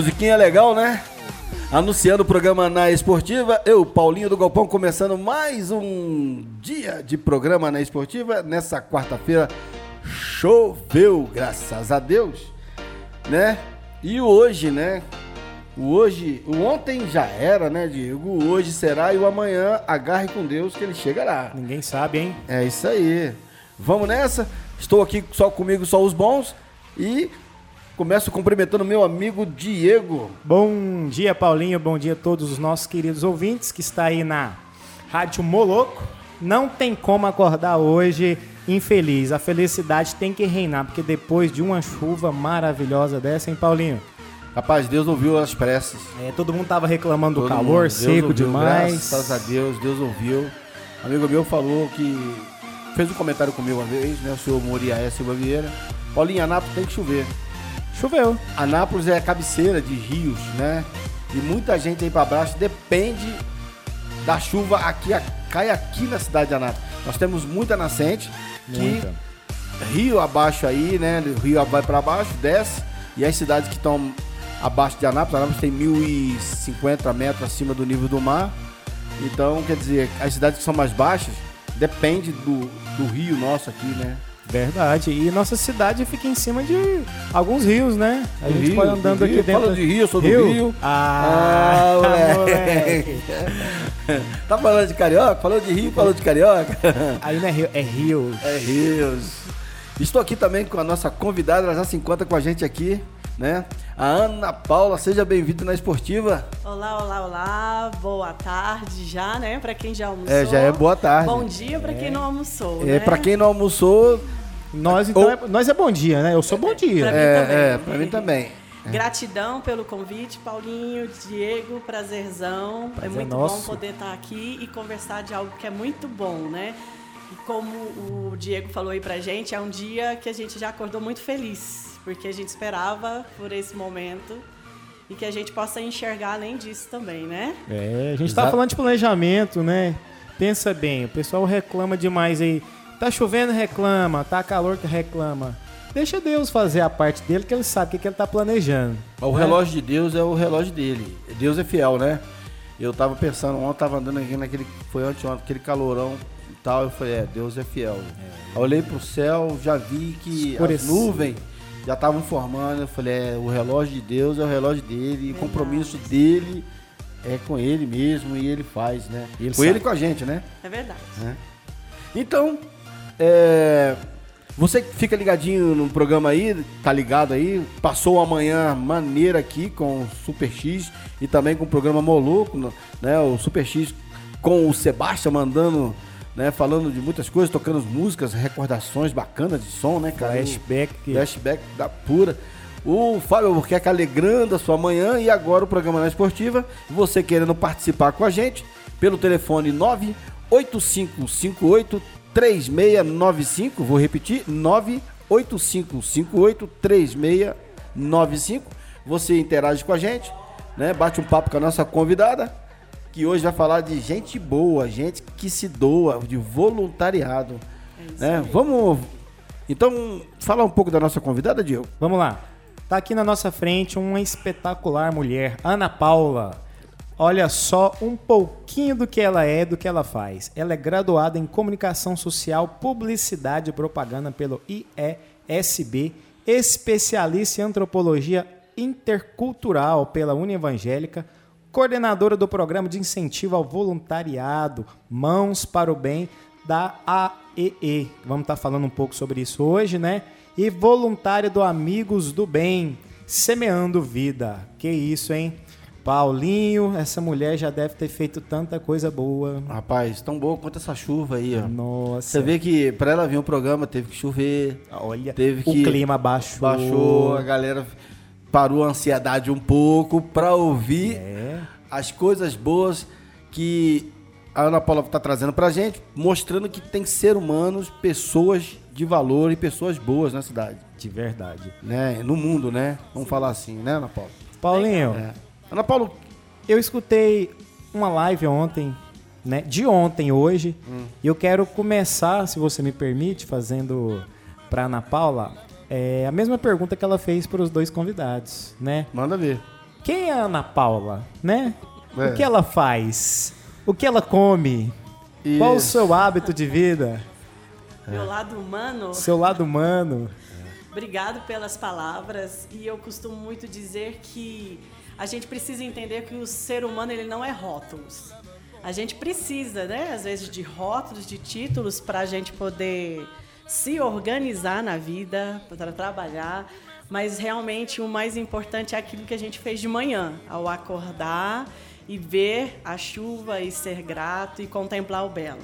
Musiquinha legal, né? Anunciando o programa na Esportiva, eu, Paulinho do Galpão, começando mais um dia de programa na Esportiva. Nessa quarta-feira, choveu, graças a Deus, né? E hoje, né? O hoje, o ontem já era, né, Diego? O hoje será e o amanhã, agarre com Deus que ele chegará. Ninguém sabe, hein? É isso aí. Vamos nessa? Estou aqui só comigo, só os bons. E Começo cumprimentando meu amigo Diego. Bom dia, Paulinho. Bom dia a todos os nossos queridos ouvintes que está aí na Rádio Moloco. Não tem como acordar hoje infeliz. A felicidade tem que reinar, porque depois de uma chuva maravilhosa dessa, hein, Paulinho? Rapaz, Deus ouviu as preces. É, todo mundo tava reclamando todo do calor, mundo. seco ouviu, demais. Graças a Deus, Deus ouviu. Um amigo meu falou que fez um comentário comigo uma vez, né? O senhor Moriaé Silva Vieira. Paulinho, Anápolis tem que chover. Choveu. Anápolis é a cabeceira de rios, né? E muita gente aí para baixo depende da chuva aqui, cai aqui na cidade de Anápolis. Nós temos muita nascente, muita. que rio abaixo aí, né? O rio vai para baixo, desce, e as cidades que estão abaixo de Anápolis, Anápolis tem 1.050 metros acima do nível do mar. Então, quer dizer, as cidades que são mais baixas depende do, do rio nosso aqui, né? Verdade. E nossa cidade fica em cima de alguns rios, né? A gente rio, pode andando aqui dentro. Fala de rio, eu sou do rio. rio. Ah, ah moleque. tá falando de carioca? Falou de rio, falou de carioca? Aí não é rio, é rios. É rios. Estou aqui também com a nossa convidada, ela já se encontra com a gente aqui, né? A Ana Paula, seja bem-vinda na Esportiva. Olá, olá, olá. Boa tarde já, né? Para quem já almoçou. É, já é boa tarde. Bom dia para é. quem não almoçou. É, né? para quem não almoçou, nós, então, Ou... é, nós é bom dia, né? Eu sou bom dia. Pra é, mim também. É, pra mim também. Gratidão pelo convite, Paulinho, Diego, prazerzão. É Prazer é muito nosso. bom poder estar aqui e conversar de algo que é muito bom, né? E como o Diego falou aí pra gente, é um dia que a gente já acordou muito feliz, porque a gente esperava por esse momento e que a gente possa enxergar além disso também, né? É, a gente tá falando de planejamento, né? Pensa bem, o pessoal reclama demais aí Tá chovendo, reclama. Tá calor, que reclama. Deixa Deus fazer a parte dele, que ele sabe o que, que ele tá planejando. O né? relógio de Deus é o relógio dele. Deus é fiel, né? Eu tava pensando, ontem tava andando aqui naquele. Foi ontem, ontem aquele calorão e tal. Eu falei, é, Deus é fiel. É. Eu olhei pro céu, já vi que as nuvens já estavam formando. Eu falei, é, o relógio de Deus é o relógio dele, o compromisso dele é com ele mesmo e ele faz, né? Ele com sabe. ele e com a gente, né? É verdade. É. Então, é, você fica ligadinho no programa aí, tá ligado aí? Passou amanhã maneira aqui com o Super X e também com o programa Moluco, né? O Super X com o Sebastião mandando, né? Falando de muitas coisas, tocando músicas, recordações bacanas de som, né, cara? Flashback. Flashback da pura. O Fábio Albuquerque alegrando a sua manhã e agora o programa na esportiva. Você querendo participar com a gente pelo telefone 98558 3695, vou repetir, 985583695. Você interage com a gente, né? Bate um papo com a nossa convidada que hoje vai falar de gente boa, gente que se doa, de voluntariado. É né? Vamos. Então, falar um pouco da nossa convidada, Diego. Vamos lá. Tá aqui na nossa frente uma espetacular mulher, Ana Paula. Olha só um pouquinho do que ela é, do que ela faz. Ela é graduada em Comunicação Social, Publicidade e Propaganda pelo IESB, especialista em Antropologia Intercultural pela Evangélica coordenadora do programa de incentivo ao voluntariado Mãos para o Bem da AEE. Vamos estar falando um pouco sobre isso hoje, né? E voluntária do Amigos do Bem, semeando vida. Que isso, hein? Paulinho, essa mulher já deve ter feito tanta coisa boa. Rapaz, tão boa quanto essa chuva aí, ó. Nossa. Você vê que para ela vir o programa teve que chover. Olha, teve que o clima baixou. Baixou, a galera parou a ansiedade um pouco para ouvir é. as coisas boas que a Ana Paula está trazendo para a gente, mostrando que tem ser humanos, pessoas de valor e pessoas boas na cidade. De verdade. Né? No mundo, né? Vamos Sim. falar assim, né, Ana Paula? Paulinho. É. Ana Paula. Eu escutei uma live ontem, né? De ontem, hoje. Hum. E eu quero começar, se você me permite, fazendo para Ana Paula é a mesma pergunta que ela fez para os dois convidados, né? Manda ver. Quem é a Ana Paula, né? É. O que ela faz? O que ela come? Isso. Qual o seu hábito de vida? Meu lado humano. Seu lado humano. Obrigado pelas palavras. E eu costumo muito dizer que a gente precisa entender que o ser humano ele não é rótulos. A gente precisa, né, às vezes, de rótulos, de títulos para a gente poder se organizar na vida, para trabalhar, mas realmente o mais importante é aquilo que a gente fez de manhã, ao acordar e ver a chuva e ser grato e contemplar o belo.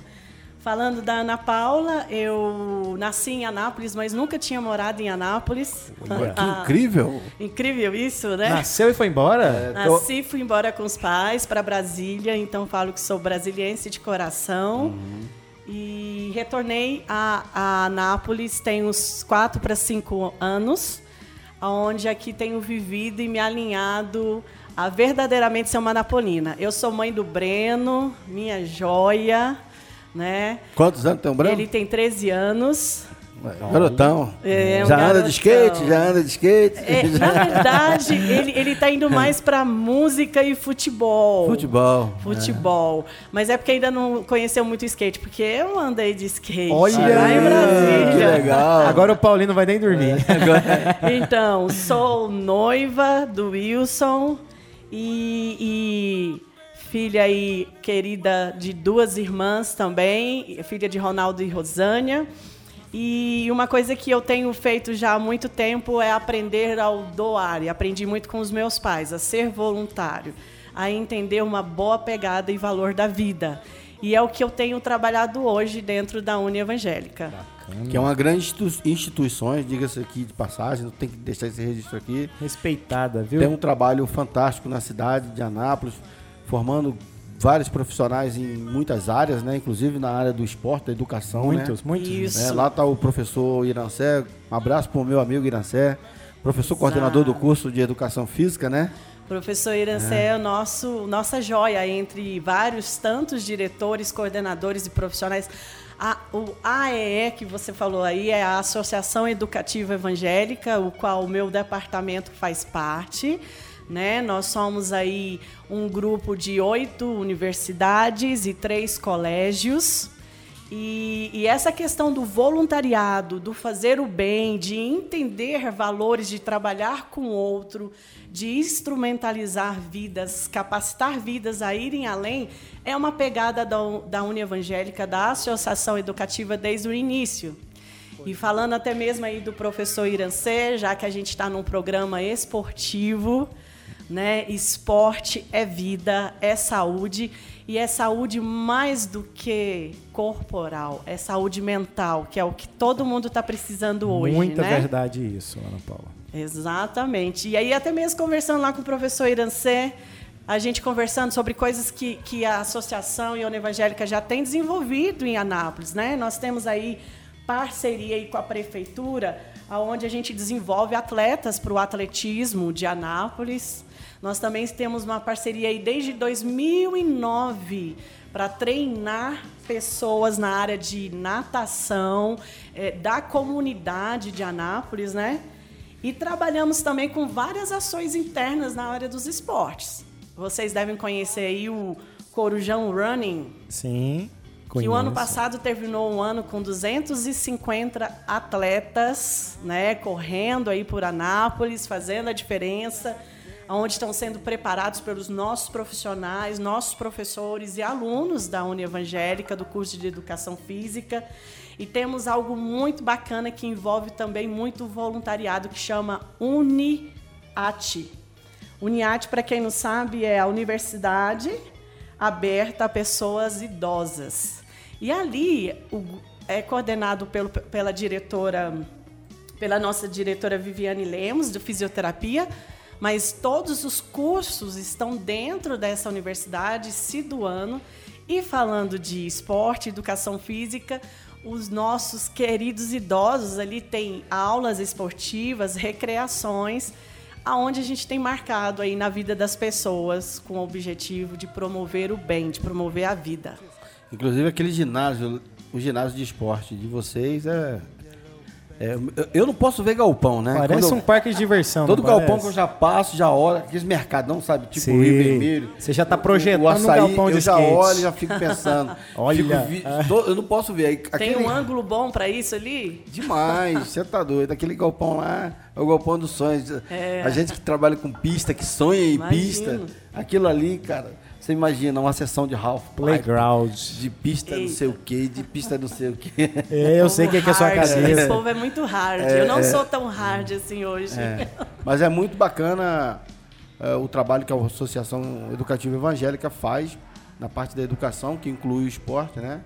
Falando da Ana Paula, eu nasci em Anápolis, mas nunca tinha morado em Anápolis. Ué, que ah, incrível! Incrível isso, né? Nasceu e foi embora? Nasci e fui embora com os pais para Brasília, então falo que sou brasiliense de coração. Uhum. E retornei a, a Anápolis tem uns quatro para cinco anos, onde aqui tenho vivido e me alinhado a verdadeiramente ser uma napolina. Eu sou mãe do Breno, minha joia, né? Quantos anos tem o Breno? Ele tem 13 anos. Garotão. É, um já garotão. anda de skate, já anda de skate. É, na verdade, ele, ele tá indo mais para música e futebol. Futebol. Futebol. É. Mas é porque ainda não conheceu muito skate, porque eu andei de skate Olha, lá em Brasília. Que legal. Agora o Paulinho não vai nem dormir. É. então, sou noiva do Wilson e, e filha aí querida de duas irmãs também, filha de Ronaldo e Rosânia. E uma coisa que eu tenho feito já há muito tempo é aprender ao doar. E aprendi muito com os meus pais, a ser voluntário, a entender uma boa pegada e valor da vida. E é o que eu tenho trabalhado hoje dentro da Uni Evangélica. Bacana. Que é uma grande instituição, diga-se aqui de passagem, não tem que deixar esse registro aqui. Respeitada, viu? Tem um trabalho fantástico na cidade de Anápolis, formando vários profissionais em muitas áreas, né? Inclusive na área do esporte, da educação, Muitos, né? muitos. Isso. É, lá está o professor Irancé. Um abraço para o meu amigo Irancé, professor Exato. coordenador do curso de Educação Física, né? Professor Irancé é, é nosso, nossa joia entre vários tantos diretores, coordenadores e profissionais. A, o AEE que você falou aí é a Associação Educativa Evangélica, o qual o meu departamento faz parte. Né? Nós somos aí um grupo de oito universidades e três colégios. E, e, essa questão do voluntariado, do fazer o bem, de entender valores, de trabalhar com o outro, de instrumentalizar vidas, capacitar vidas a irem além, é uma pegada da, da Uni Evangélica, da Associação Educativa desde o início. E falando até mesmo aí do professor Irancê, já que a gente está num programa esportivo, né? Esporte é vida, é saúde e é saúde mais do que corporal, é saúde mental, que é o que todo mundo está precisando hoje. Muita né? verdade isso, Ana Paula. Exatamente. E aí até mesmo conversando lá com o professor Irancê, a gente conversando sobre coisas que, que a Associação Iona Evangélica já tem desenvolvido em Anápolis. Né? Nós temos aí parceria aí com a prefeitura, onde a gente desenvolve atletas para o atletismo de Anápolis. Nós também temos uma parceria aí desde 2009 para treinar pessoas na área de natação é, da comunidade de Anápolis, né? E trabalhamos também com várias ações internas na área dos esportes. Vocês devem conhecer aí o Corujão Running. Sim. Conheço. Que o ano passado terminou um ano com 250 atletas, né, correndo aí por Anápolis, fazendo a diferença, onde estão sendo preparados pelos nossos profissionais, nossos professores e alunos da Uni Evangélica do curso de Educação Física. E temos algo muito bacana que envolve também muito voluntariado que chama UNIAT. UNIAT, para quem não sabe, é a universidade aberta a pessoas idosas. E ali o, é coordenado pelo, pela diretora, pela nossa diretora Viviane Lemos, de fisioterapia, mas todos os cursos estão dentro dessa universidade, se doando. E falando de esporte, educação física, os nossos queridos idosos ali têm aulas esportivas, recreações, aonde a gente tem marcado aí na vida das pessoas com o objetivo de promover o bem, de promover a vida. Inclusive aquele ginásio, o ginásio de esporte de vocês é é, eu não posso ver galpão, né? Parece Quando um parque de diversão. Todo galpão parece? que eu já passo, já olho, aqueles mercadão, sabe? Tipo Sim. Rio Vermelho. Você já está projetando o, açaí, um galpão de Eu já olho, já fico pensando. Olha. Fico vi, eu não posso ver. Aquele... Tem um ângulo bom para isso ali? Demais, você tá doido. Aquele galpão lá é o galpão dos sonhos. É. A gente que trabalha com pista, que sonha em Imagino. pista, aquilo ali, cara você imagina uma sessão de Ralph Playground. De pista não sei o quê, de pista não sei o quê. É, eu sei o que, que é sua cabeça. Esse povo é muito hard. É, eu não é, sou tão hard assim hoje. É. Mas é muito bacana é, o trabalho que a Associação Educativa Evangélica faz na parte da educação, que inclui o esporte, né?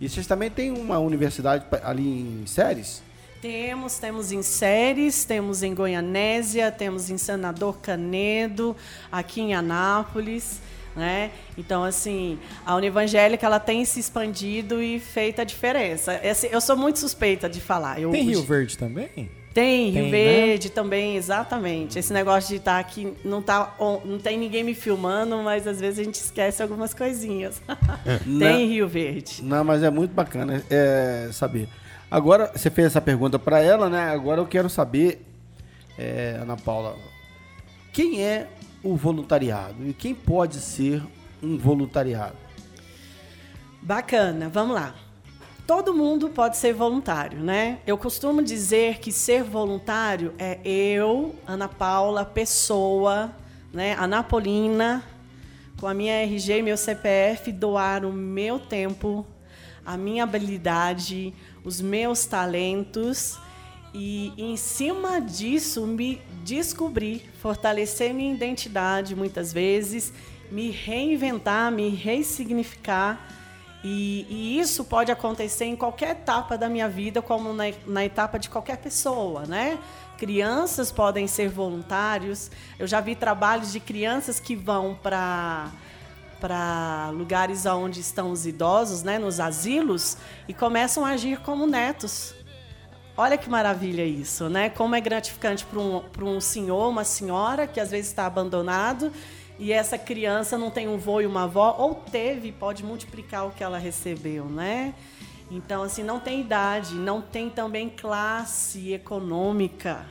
E vocês também têm uma universidade ali em Séries? Temos, temos em Séries, temos em Goianésia, temos em Senador Canedo, aqui em Anápolis. Né? Então, assim, a Univangélica ela tem se expandido e feito a diferença. Esse, eu sou muito suspeita de falar. Eu, tem Rio Verde também? Tem, Rio tem, né? Verde né? também, exatamente. Esse negócio de estar tá aqui, não, tá, não tem ninguém me filmando, mas às vezes a gente esquece algumas coisinhas. tem não, Rio Verde. Não, mas é muito bacana é, saber. Agora, você fez essa pergunta para ela, né? Agora eu quero saber, é, Ana Paula, quem é o voluntariado e quem pode ser um voluntariado? Bacana, vamos lá. Todo mundo pode ser voluntário, né? Eu costumo dizer que ser voluntário é eu, Ana Paula, pessoa, né, Anapolina, com a minha RG e meu CPF, doar o meu tempo, a minha habilidade, os meus talentos e em cima disso me descobrir, fortalecer minha identidade muitas vezes, me reinventar, me ressignificar. E, e, isso pode acontecer em qualquer etapa da minha vida, como na, na etapa de qualquer pessoa, né? Crianças podem ser voluntários. Eu já vi trabalhos de crianças que vão para para lugares onde estão os idosos, né, nos asilos, e começam a agir como netos. Olha que maravilha isso, né? Como é gratificante para um, um senhor, uma senhora que às vezes está abandonado e essa criança não tem um vô e uma avó, ou teve, pode multiplicar o que ela recebeu, né? Então, assim, não tem idade, não tem também classe econômica.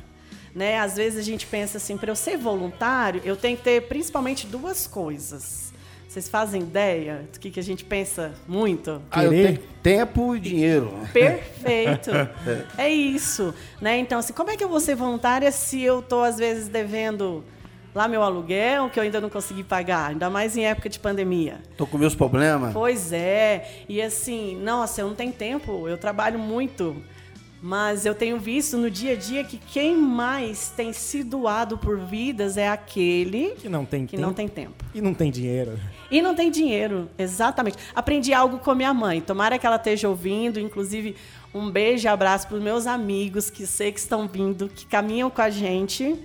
Né? Às vezes a gente pensa assim, para eu ser voluntário, eu tenho que ter principalmente duas coisas vocês fazem ideia do que, que a gente pensa muito? Ah, Querer? tempo e dinheiro. Perfeito. é isso. Né? Então, assim, como é que eu vou ser voluntária se eu estou, às vezes, devendo lá meu aluguel, que eu ainda não consegui pagar, ainda mais em época de pandemia. Tô com meus problemas. Pois é. E assim, nossa, eu não tenho tempo, eu trabalho muito. Mas eu tenho visto no dia a dia que quem mais tem se doado por vidas é aquele que não tem, que tempo. Não tem tempo. E não tem dinheiro. E não tem dinheiro, exatamente. Aprendi algo com minha mãe. Tomara que ela esteja ouvindo. Inclusive, um beijo e abraço para os meus amigos que sei que estão vindo, que caminham com a gente,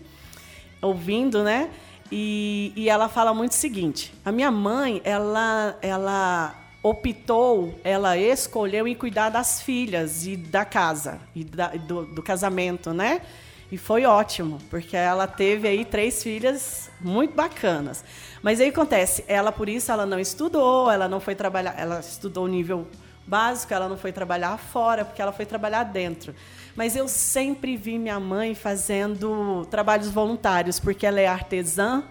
ouvindo, né? E, e ela fala muito o seguinte: a minha mãe, ela, ela optou, ela escolheu em cuidar das filhas e da casa e da, do, do casamento, né? E foi ótimo, porque ela teve aí três filhas muito bacanas. Mas aí acontece, ela por isso ela não estudou, ela não foi trabalhar, ela estudou nível básico, ela não foi trabalhar fora, porque ela foi trabalhar dentro. Mas eu sempre vi minha mãe fazendo trabalhos voluntários, porque ela é artesã,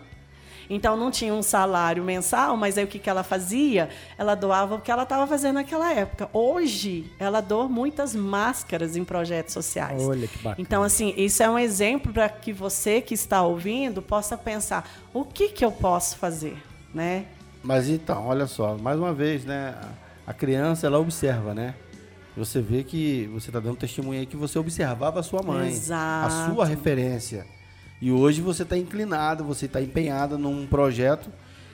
então não tinha um salário mensal, mas aí o que, que ela fazia? Ela doava o que ela estava fazendo naquela época. Hoje, ela doa muitas máscaras em projetos sociais. Olha que bacana. Então, assim, isso é um exemplo para que você que está ouvindo possa pensar: o que, que eu posso fazer? Né? Mas então, olha só, mais uma vez, né? A criança, ela observa, né? Você vê que você está dando testemunho aí que você observava a sua mãe, Exato. a sua referência. E hoje você está inclinado, você está empenhada num projeto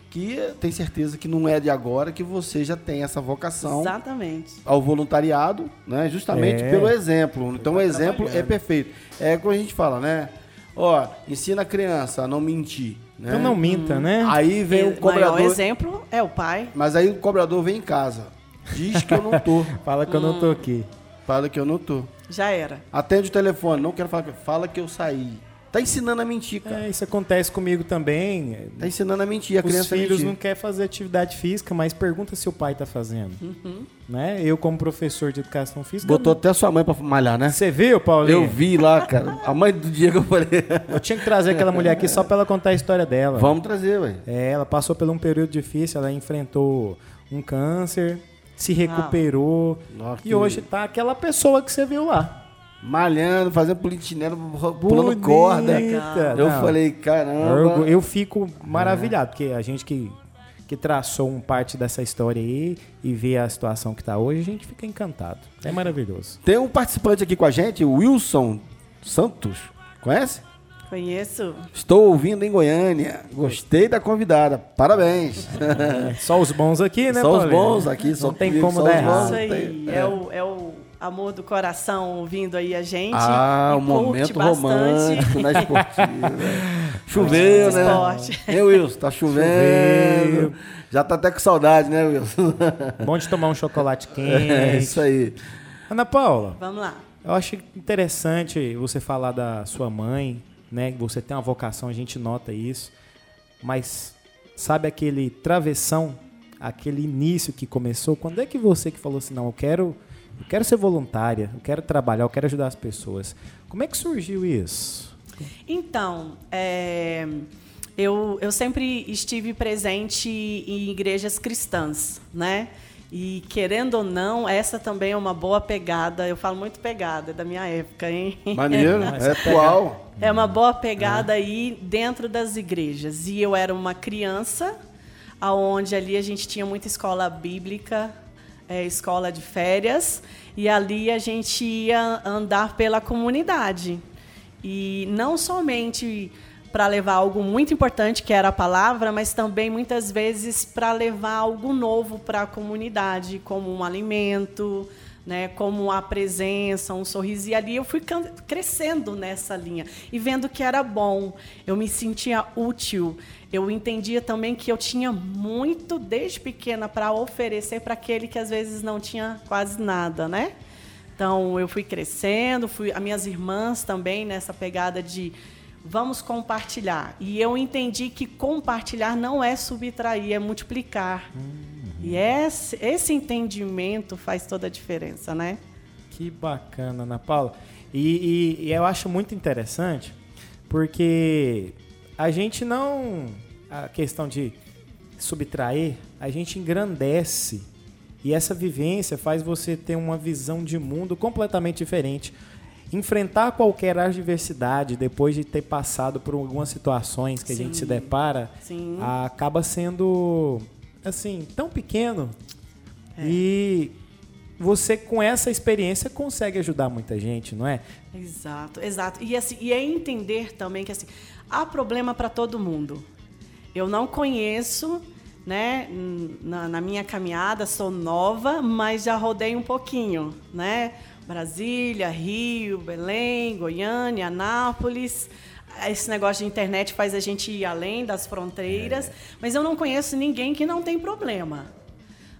que tem certeza que não é de agora, que você já tem essa vocação Exatamente. ao voluntariado, né? Justamente É. pelo exemplo. Então o exemplo é perfeito. É como a gente fala, né? Ó, ensina a criança a não mentir. Né? Então não minta, né? Aí vem o o maior cobrador. exemplo é o pai. Mas aí o cobrador vem em casa. Diz que eu não tô. Fala que eu não tô aqui. Fala que eu não tô. Já era. Atende o telefone, não quero falar. Fala que eu saí. Tá ensinando a mentir, cara. É, isso acontece comigo também. Tá ensinando a mentir, a Os criança filhos mentir. não querem fazer atividade física, mas pergunta se o pai tá fazendo. Uhum. Né? Eu, como professor de educação física. Botou até a sua mãe pra malhar, né? Você viu, Paulinho? Eu vi lá, cara. A mãe do Diego eu falei. Eu tinha que trazer aquela mulher aqui só pra ela contar a história dela. Vamos trazer, ué. É, ela passou por um período difícil, ela enfrentou um câncer, se recuperou. Nossa, e hoje tá aquela pessoa que você viu lá. Malhando, fazendo politinelo, pulando corda. Bonita. Eu Não. falei, Eu, caramba. eu fico maravilhado, porque a gente que, que traçou um parte dessa história aí e vê a situação que tá hoje, a gente fica encantado. É maravilhoso. Tem um participante aqui com a gente, o Wilson Santos. Conhece? Conheço. Estou ouvindo em Goiânia. Gostei da convidada. Parabéns. É, só os bons aqui, né, Só os Paulinho? bons aqui, só Não tem comigo, como só dar os errado. Isso aí. tem- É, o, é o amor do coração ouvindo aí a gente. Ah, E um momento bastante. romântico na esportiva. Choveu, né? Esporte. Wilson? Tá chovendo. Já tá até com saudade, né, Wilson? Bom de tomar um chocolate É quente. isso aí. Ana Paula, Vamos lá. eu acho interessante você falar da sua mãe, né? Você tem uma vocação, a gente nota isso. Mas sabe aquele travessão, aquele início que começou? Quando é que você que falou assim, não, eu quero, eu quero ser voluntária, eu quero trabalhar, eu quero ajudar as pessoas. Como é que surgiu isso? Então, é, eu, eu sempre estive presente em igrejas cristãs, né? E querendo ou não, essa também é uma boa pegada. Eu falo muito pegada, é da minha época, hein? Maneiro, é atual. É uma boa pegada aí dentro das igrejas. E eu era uma criança, aonde ali a gente tinha muita escola bíblica, é, escola de férias, e ali a gente ia andar pela comunidade. E não somente para levar algo muito importante, que era a palavra, mas também muitas vezes para levar algo novo para a comunidade, como um alimento, né, como a presença, um sorriso. E ali eu fui crescendo nessa linha e vendo que era bom. Eu me sentia útil. Eu entendia também que eu tinha muito desde pequena para oferecer para aquele que às vezes não tinha quase nada, né? Então eu fui crescendo, fui as minhas irmãs também nessa pegada de vamos compartilhar. E eu entendi que compartilhar não é subtrair, é multiplicar. E esse, esse entendimento faz toda a diferença, né? Que bacana, Ana Paula. E, e- e eu acho muito interessante, porque a gente não. A questão de subtrair, a gente engrandece. E essa vivência faz você ter uma visão de mundo completamente diferente. Enfrentar qualquer adversidade depois de ter passado por algumas situações que a gente se Sim. depara, Sim. acaba sendo assim tão pequeno e você com essa experiência consegue ajudar muita gente, não é? Exato, exato. E, assim, e é entender também que assim, há problema para todo mundo. Eu não conheço, né, na, na minha caminhada, sou nova, mas já rodei um pouquinho, né? Brasília, Rio, Belém, Goiânia, Anápolis. Esse negócio de internet faz a gente ir além das fronteiras, mas eu não conheço ninguém que não tem problema.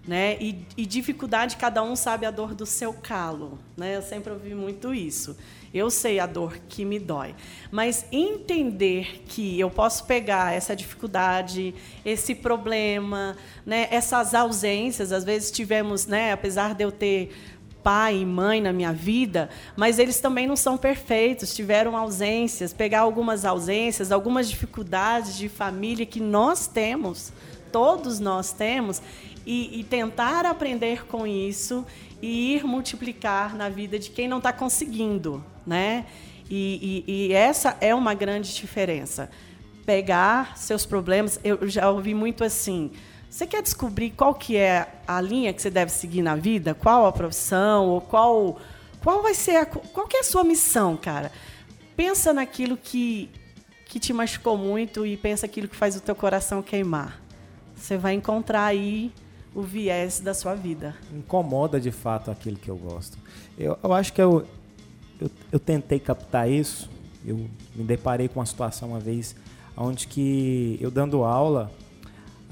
né? E, e, dificuldade, cada um sabe a dor do seu calo, né? Eu sempre ouvi muito isso. Eu sei a dor que me dói, mas entender que eu posso pegar essa dificuldade, esse problema, né? Essas ausências, às vezes tivemos, né? Apesar de eu ter pai e mãe na minha vida, mas eles também não são perfeitos, tiveram ausências, pegar algumas ausências, algumas dificuldades de família que nós temos, todos nós temos, e, e tentar aprender com isso e ir multiplicar na vida de quem não está conseguindo, né? E, e, e, essa é uma grande diferença. Pegar seus problemas, eu já ouvi muito assim. Você quer descobrir qual que é a linha que você deve seguir na vida? Qual a profissão ou qual qual vai ser a, qual que é a sua missão, cara? Pensa naquilo que que te machucou muito e pensa aquilo que faz o teu coração queimar. Você vai encontrar aí o viés da sua vida. Incomoda de fato aquilo que eu gosto. Eu, eu acho que eu, eu, eu, tentei captar isso. Eu me deparei com uma situação uma vez onde que eu dando aula,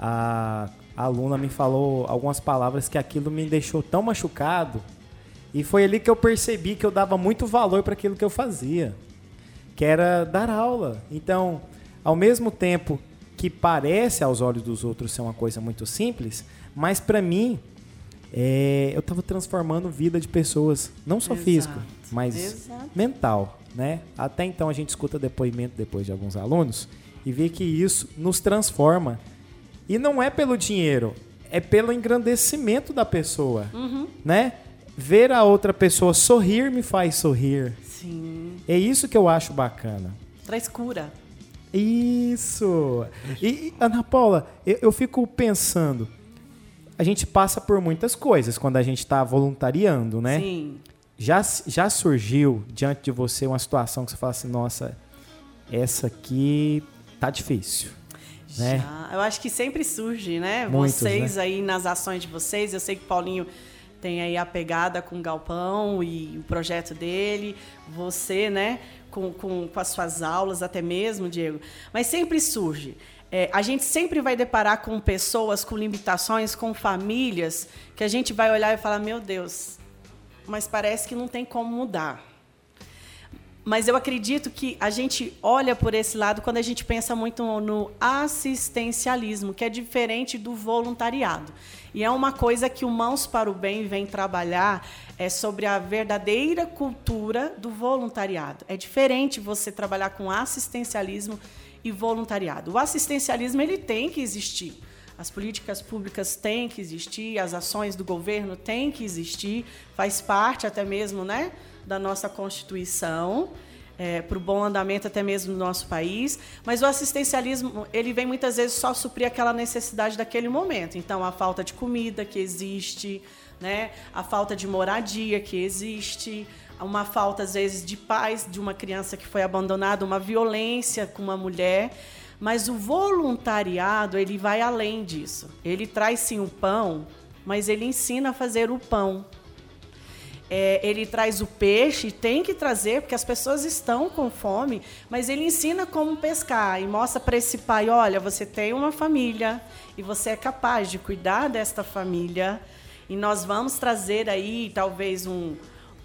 a, a aluna me falou algumas palavras que aquilo me deixou tão machucado. E foi ali que eu percebi que eu dava muito valor para aquilo que eu fazia, que era dar aula. Então, ao mesmo tempo que parece aos olhos dos outros ser uma coisa muito simples, mas para mim, é, eu estava transformando vida de pessoas, não só Exato. físico, mas Exato. mental, né? Até então a gente escuta depoimento depois de alguns alunos e vê que isso nos transforma. E não é pelo dinheiro, é pelo engrandecimento da pessoa, uhum. né? Ver a outra pessoa sorrir me faz sorrir. Sim. É isso que eu acho bacana. Traz cura. Isso. E, Ana Paula, eu, eu fico pensando, a gente passa por muitas coisas quando a gente está voluntariando, né? Sim. Já, já surgiu diante de você uma situação que você fala assim, nossa, essa aqui tá difícil. Né? Já. Eu acho que sempre surge, né? Muitos, vocês né? aí nas ações de vocês, eu sei que Paulinho tem aí a pegada com o Galpão e o projeto dele, você, né, com, com, com as suas aulas até mesmo, Diego. Mas sempre surge. É, a gente sempre vai deparar com pessoas com limitações, com famílias, que a gente vai olhar e falar: meu Deus, mas parece que não tem como mudar. Mas eu acredito que a gente olha por esse lado quando a gente pensa muito no assistencialismo, que é diferente do voluntariado. E é uma coisa que o Mãos para o Bem vem trabalhar é sobre a verdadeira cultura do voluntariado. É diferente você trabalhar com assistencialismo e voluntariado. O assistencialismo ele tem que existir. As políticas públicas têm que existir, as ações do governo têm que existir, faz parte até mesmo né, da nossa Constituição, é, para o bom andamento até mesmo do nosso país. Mas o assistencialismo ele vem muitas vezes só suprir aquela necessidade daquele momento. Então, a falta de comida que existe, né, a falta de moradia que existe, uma falta, às vezes, de paz de uma criança que foi abandonada, uma violência com uma mulher. Mas o voluntariado, ele vai além disso. Ele traz sim o pão, mas ele ensina a fazer o pão. É, ele traz o peixe, tem que trazer, porque as pessoas estão com fome, mas ele ensina como pescar e mostra para esse pai: olha, você tem uma família e você é capaz de cuidar desta família, e nós vamos trazer aí talvez um,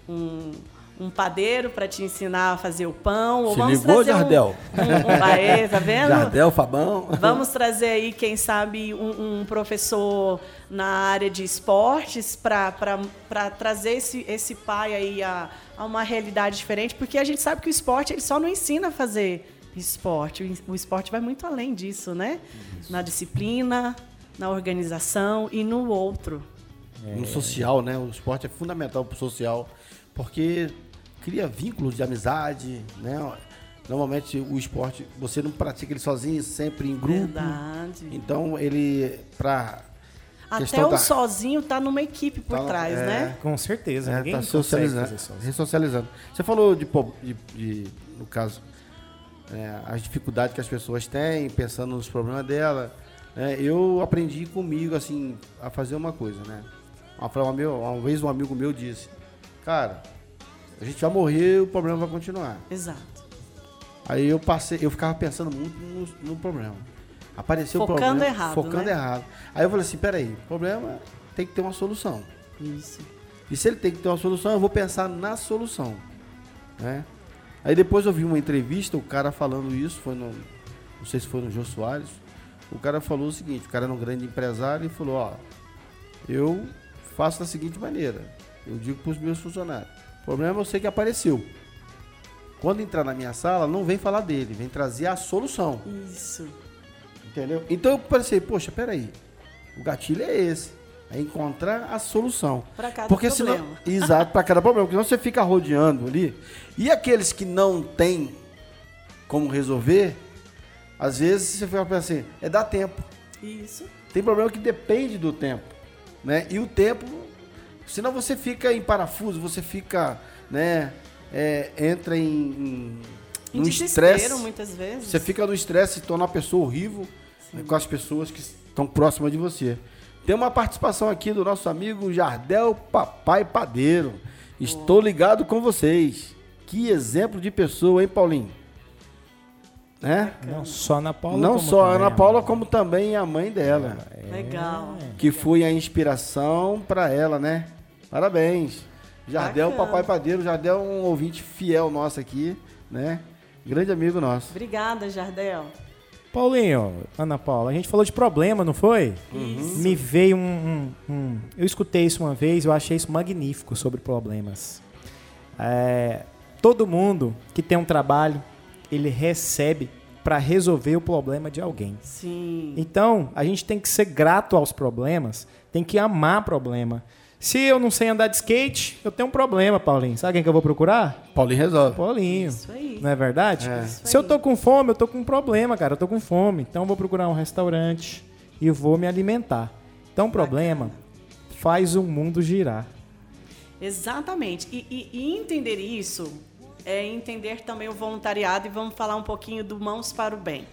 um, um padeiro para te ensinar a fazer o pão. Ou Se vamos ligou, trazer Jardel? Um, um, um, aê, tá vendo? Jardel, Fabão. Vamos trazer aí, quem sabe, um, um professor na área de esportes para trazer esse, esse pai aí a, a uma realidade diferente, porque a gente sabe que o esporte ele só não ensina a fazer esporte. O esporte vai muito além disso, né? Isso. Na disciplina, na organização e no outro. É. No social, né? O esporte é fundamental para o social porque cria vínculos de amizade, né? Normalmente o esporte você não pratica ele sozinho, sempre em grupo. Verdade. Então ele para até o da... sozinho tá numa equipe por tá, trás, é, né? Com certeza. É, tá socializando, ressocializando. Você falou de, de, de no caso, é, as dificuldades que as pessoas têm, pensando nos problemas dela. Né? Eu aprendi comigo assim a fazer uma coisa, né? Uma, uma, uma vez um amigo meu disse: cara, a gente vai morrer, o problema vai continuar. Exato. Aí eu passei, eu ficava pensando muito no, no problema. Apareceu focando o problema. Errado, focando né? errado. Aí eu falei assim, peraí, o problema tem que ter uma solução. Isso. E se ele tem que ter uma solução, eu vou pensar na solução. Né? Aí depois eu vi uma entrevista, o cara falando isso, foi no. Não sei se foi no Jô Soares. O cara falou o seguinte, o cara era um grande empresário e falou, ó, eu faço da seguinte maneira. Eu digo para os meus funcionários. O problema é você que apareceu. Quando entrar na minha sala, não vem falar dele, vem trazer a solução. Isso. Entendeu? Então eu pensei, poxa, peraí. O gatilho é esse. É encontrar a solução. Para cada porque problema. Senão, exato, para cada problema. Porque senão você fica rodeando ali. E aqueles que não têm como resolver, às vezes você fica pensando assim, é dar tempo. Isso. Tem problema que depende do tempo. Né? E o tempo, senão você fica em parafuso, você fica, né, é, entra em, em no estresse. muitas vezes. Você fica no estresse e torna uma pessoa horrível né, com as pessoas que estão próximas de você. Tem uma participação aqui do nosso amigo Jardel Papai Padeiro. Estou ligado com vocês. Que exemplo de pessoa, hein, Paulinho? Né? Não só Ana Paula. Não só a Ana Paula, como também a mãe dela. É. Legal. Que foi a inspiração para ela, né? Parabéns. Jardel, Bacana. papai padeiro. Jardel é um ouvinte fiel nosso aqui, né? Grande amigo nosso. Obrigada, Jardel. Paulinho, Ana Paula, a gente falou de problema, não foi? Uhum. Me veio um, um, um, Eu escutei isso uma vez, eu achei isso magnífico sobre problemas. É, todo mundo que tem um trabalho, ele recebe para resolver o problema de alguém. Sim. Então, a gente tem que ser grato aos problemas, tem que amar problema. Se eu não sei andar de skate, eu tenho um problema, Paulinho. Sabe quem que eu vou procurar? Paulinho resolve. Paulinho. Isso aí. Não é verdade? É. Se eu tô com fome, eu tô com um problema, cara. Eu tô com fome. Então eu vou procurar um restaurante e vou me alimentar. Então o problema faz o mundo girar. Exatamente. E, e, e entender isso é entender também o voluntariado e vamos falar um pouquinho do Mãos para o Bem.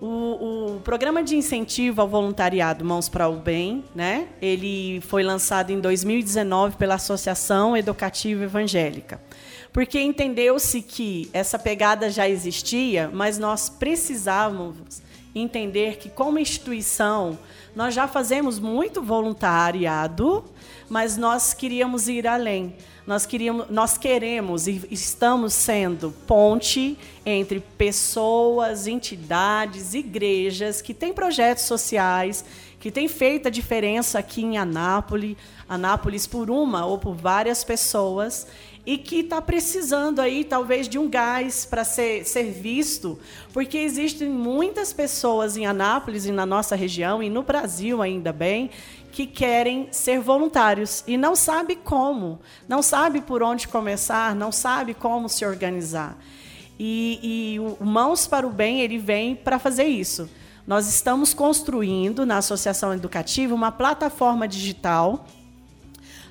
O, o, programa de incentivo ao voluntariado Mãos para o Bem, né? Ele foi lançado em 2019 pela Associação Educativa Evangélica. Porque entendeu-se que essa pegada já existia, mas nós precisávamos entender que como instituição nós já fazemos muito voluntariado, mas nós queríamos ir além. Nós, queríamos, nós queremos e estamos sendo ponte entre pessoas, entidades, igrejas que têm projetos sociais, que têm feito a diferença aqui em Anápolis, Anápolis por uma ou por várias pessoas, e que está precisando aí talvez de um gás para ser, ser visto, porque existem muitas pessoas em Anápolis e na nossa região e no Brasil ainda bem que querem ser voluntários e não sabe como, não sabe por onde começar, não sabe como se organizar. E, e o Mãos para o Bem ele vem para fazer isso. Nós estamos construindo na Associação Educativa uma plataforma digital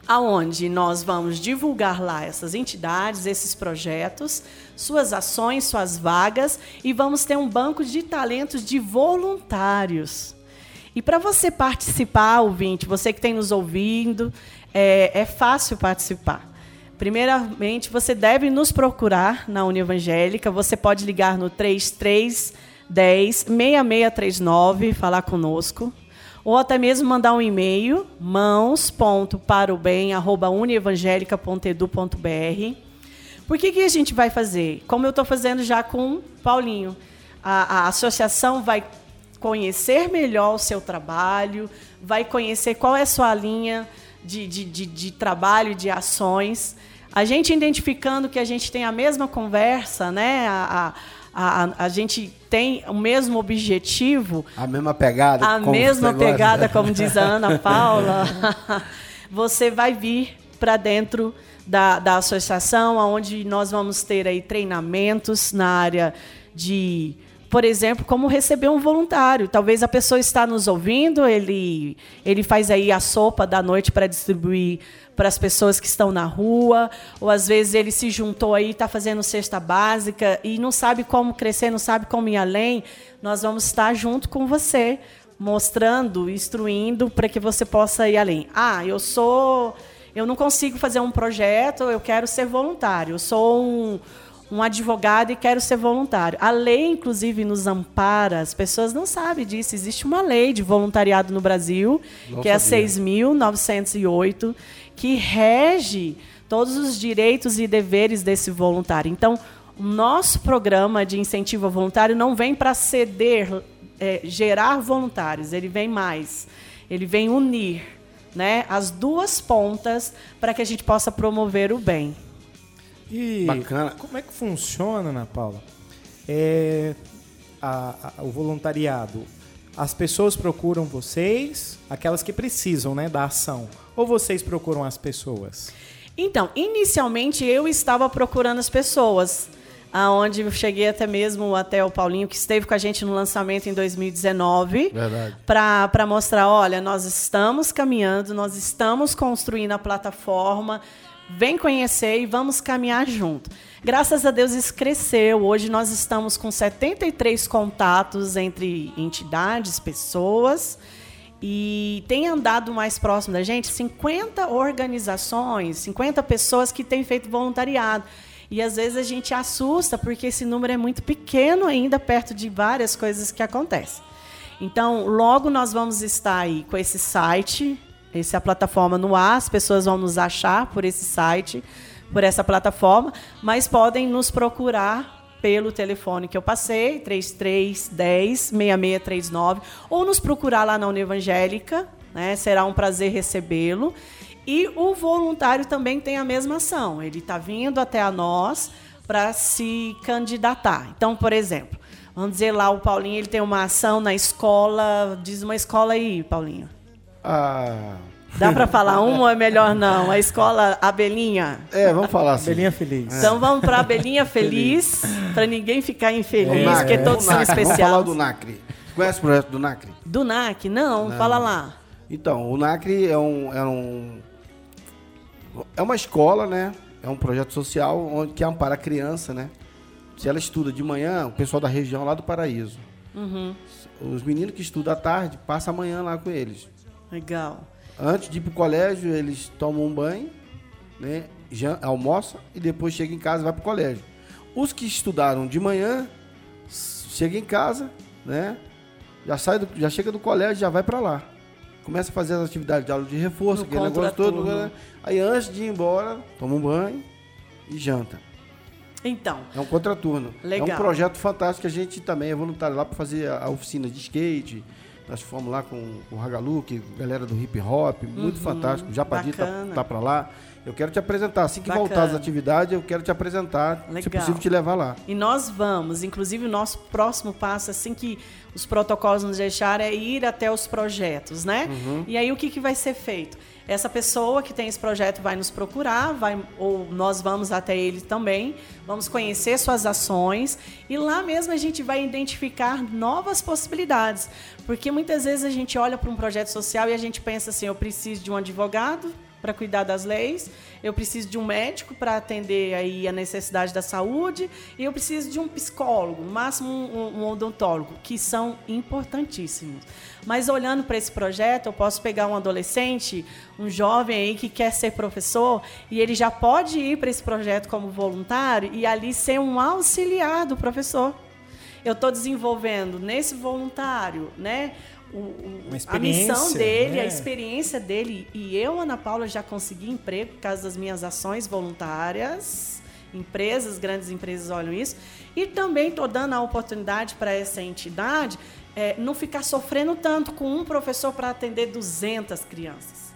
aonde nós vamos divulgar lá essas entidades, esses projetos, suas ações, suas vagas e vamos ter um banco de talentos de voluntários. E para você participar, ouvinte, você que tem nos ouvindo, é, é fácil participar. Primeiramente, você deve nos procurar na União Evangélica. Você pode ligar no 3310 6639, falar conosco. Ou até mesmo mandar um e-mail, mãos.parobem.unievangelica.edu.br. Por que, que a gente vai fazer? Como eu estou fazendo já com Paulinho. A, a associação vai conhecer melhor o seu trabalho, vai conhecer qual é a sua linha de, de, de, de trabalho, de ações. A gente identificando que a gente tem a mesma conversa, né? A, a, a, a gente tem o mesmo objetivo. A mesma pegada. A mesma pegada, como diz a Ana Paula. você vai vir para dentro da, da associação, onde nós vamos ter aí treinamentos na área de por exemplo, como receber um voluntário. Talvez a pessoa está nos ouvindo, ele, ele faz aí a sopa da noite para distribuir para as pessoas que estão na rua, ou às vezes ele se juntou aí, está fazendo cesta básica e não sabe como crescer, não sabe como ir além. Nós vamos estar junto com você, mostrando, instruindo para que você possa ir além. Ah, eu sou, eu não consigo fazer um projeto, eu quero ser voluntário. Eu sou um um advogado e quero ser voluntário. A lei, inclusive, nos ampara, as pessoas não sabem disso. Existe uma lei de voluntariado no Brasil, não que sabia. é a 6.908, que rege todos os direitos e deveres desse voluntário. Então, nosso programa de incentivo voluntário não vem para ceder, é, gerar voluntários, ele vem mais. Ele vem unir né, as duas pontas para que a gente possa promover o bem. E Bacana. como é que funciona, Ana Paula? É, a, a, o voluntariado. As pessoas procuram vocês, aquelas que precisam né, da ação, ou vocês procuram as pessoas? Então, inicialmente eu estava procurando as pessoas, aonde eu cheguei até mesmo até o Paulinho que esteve com a gente no lançamento em 2019, para mostrar, olha, nós estamos caminhando, nós estamos construindo a plataforma, Vem conhecer e vamos caminhar junto. Graças a Deus isso cresceu. Hoje nós estamos com 73 contatos entre entidades, pessoas e tem andado mais próximo da gente 50 organizações, 50 pessoas que têm feito voluntariado. E às vezes a gente assusta porque esse número é muito pequeno ainda perto de várias coisas que acontecem. Então, logo nós vamos estar aí com esse site essa é a plataforma no ar, as pessoas vão nos achar por esse site, por essa plataforma, mas podem nos procurar pelo telefone que eu passei, 3310 6639, ou nos procurar lá na Unevangélica, né? Será um prazer recebê-lo. E o voluntário também tem a mesma ação. Ele está vindo até a nós para se candidatar. Então, por exemplo, vamos dizer lá, o Paulinho ele tem uma ação na escola. Diz uma escola aí, Paulinho. Ah. Dá para falar uma ou é melhor não? A escola Abelhinha? É, vamos falar assim. Abelhinha Feliz. Então vamos para Abelhinha Feliz, para ninguém ficar infeliz, porque todos são especiais. Vamos falar do NACRE. Conhece o projeto do NACRE? Do NACRE? Não, não, fala lá. Então, o NACRE é um, é um... É uma escola, né? É um projeto social onde, que ampara a criança, né? Se ela estuda de manhã, o pessoal da região lá do Paraíso. Uhum. Os meninos que estudam à tarde, passa a manhã lá com eles. Legal. Antes de ir pro colégio, eles tomam um banho, né? Já almoçam e depois chegam em casa e vai pro colégio. Os que estudaram de manhã, chegam em casa, né? Já sai do, já chega do colégio, já vai para lá. Começa a fazer as atividades de aula de reforço, no aquele negócio todo. Né? Aí antes de ir embora, toma um banho e janta. Então. É um contraturno. Legal. É um projeto fantástico que a gente também é voluntário lá para fazer a, a oficina de skate, nós fomos lá com o Hagaluk, galera do hip hop, muito uhum, fantástico. Já Padi tá, tá para lá. Eu quero te apresentar. Assim que Bacana. voltar às atividades, eu quero te apresentar, Legal. se possível, te levar lá. E nós vamos. Inclusive, o nosso próximo passo, assim que os protocolos nos deixarem, é ir até os projetos, né? Uhum. E aí, o que, que vai ser feito? Essa pessoa que tem esse projeto vai nos procurar, vai, ou nós vamos até ele também, vamos conhecer suas ações e lá mesmo a gente vai identificar novas possibilidades. Porque muitas vezes a gente olha para um projeto social e a gente pensa assim: eu preciso de um advogado, para cuidar das leis, eu preciso de um médico para atender aí a necessidade da saúde e eu preciso de um psicólogo, no máximo um, um odontólogo, que são importantíssimos. Mas olhando para esse projeto, eu posso pegar um adolescente, um jovem aí que quer ser professor e ele já pode ir para esse projeto como voluntário e ali ser um auxiliar do professor. Eu estou desenvolvendo nesse voluntário, né? O, a missão dele, né? a experiência dele. E eu, Ana Paula, já consegui emprego por causa das minhas ações voluntárias. Empresas, grandes empresas olham isso. E também estou dando a oportunidade para essa entidade é, não ficar sofrendo tanto com um professor para atender 200 crianças.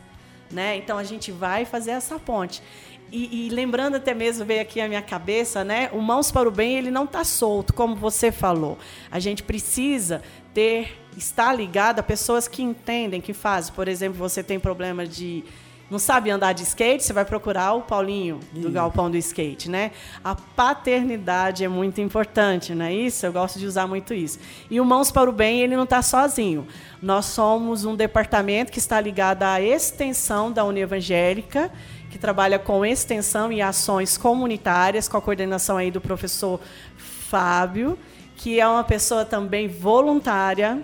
Né? Então a gente vai fazer essa ponte. E, e, lembrando até mesmo, veio aqui a minha cabeça, né? O Mãos para o Bem, ele não está solto, como você falou. A gente precisa ter, estar ligado a pessoas que entendem, que fazem. Por exemplo, você tem problema de não sabe andar de skate, você vai procurar o Paulinho do isso. Galpão do Skate, né? A paternidade é muito importante, não é isso? Eu gosto de usar muito isso. E o Mãos para o Bem, ele não está sozinho. Nós somos um departamento que está ligado à extensão da União Evangélica, que trabalha com extensão e ações comunitárias, com a coordenação aí do professor Fábio, que é uma pessoa também voluntária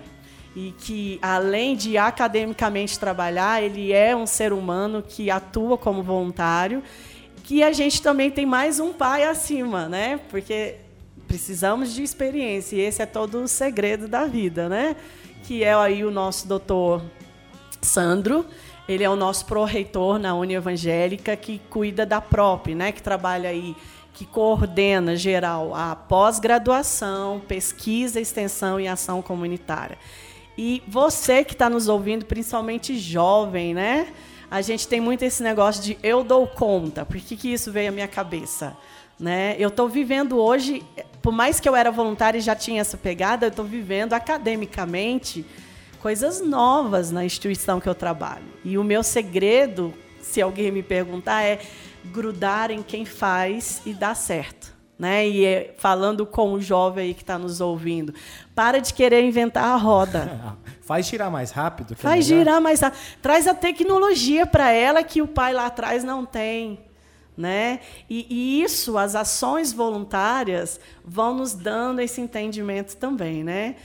e que, além de academicamente trabalhar, ele é um ser humano que atua como voluntário que a gente também tem mais um pai acima, né? Porque precisamos de experiência e esse é todo o segredo da vida, né? Que é aí o nosso doutor Sandro, ele é o nosso pró-reitor na Uni Evangélica que cuida da PROP, né? Que trabalha aí que coordena geral a pós-graduação, pesquisa, extensão e ação comunitária. E você que está nos ouvindo, principalmente jovem, né? A gente tem muito esse negócio de eu dou conta. Por que, que isso veio à minha cabeça? Né? Eu estou vivendo hoje, por mais que eu era voluntária e já tinha essa pegada, eu estou vivendo academicamente coisas novas na instituição que eu trabalho. E o meu segredo, se alguém me perguntar, é grudar em quem faz e dá certo. Né? E é, falando com o jovem aí que está nos ouvindo, para de querer inventar a roda. Faz girar mais rápido. É Faz é girar mais rápido. Traz a tecnologia para ela que o pai lá atrás não tem. Né? E, e, isso, as ações voluntárias, vão nos dando esse entendimento também. Né?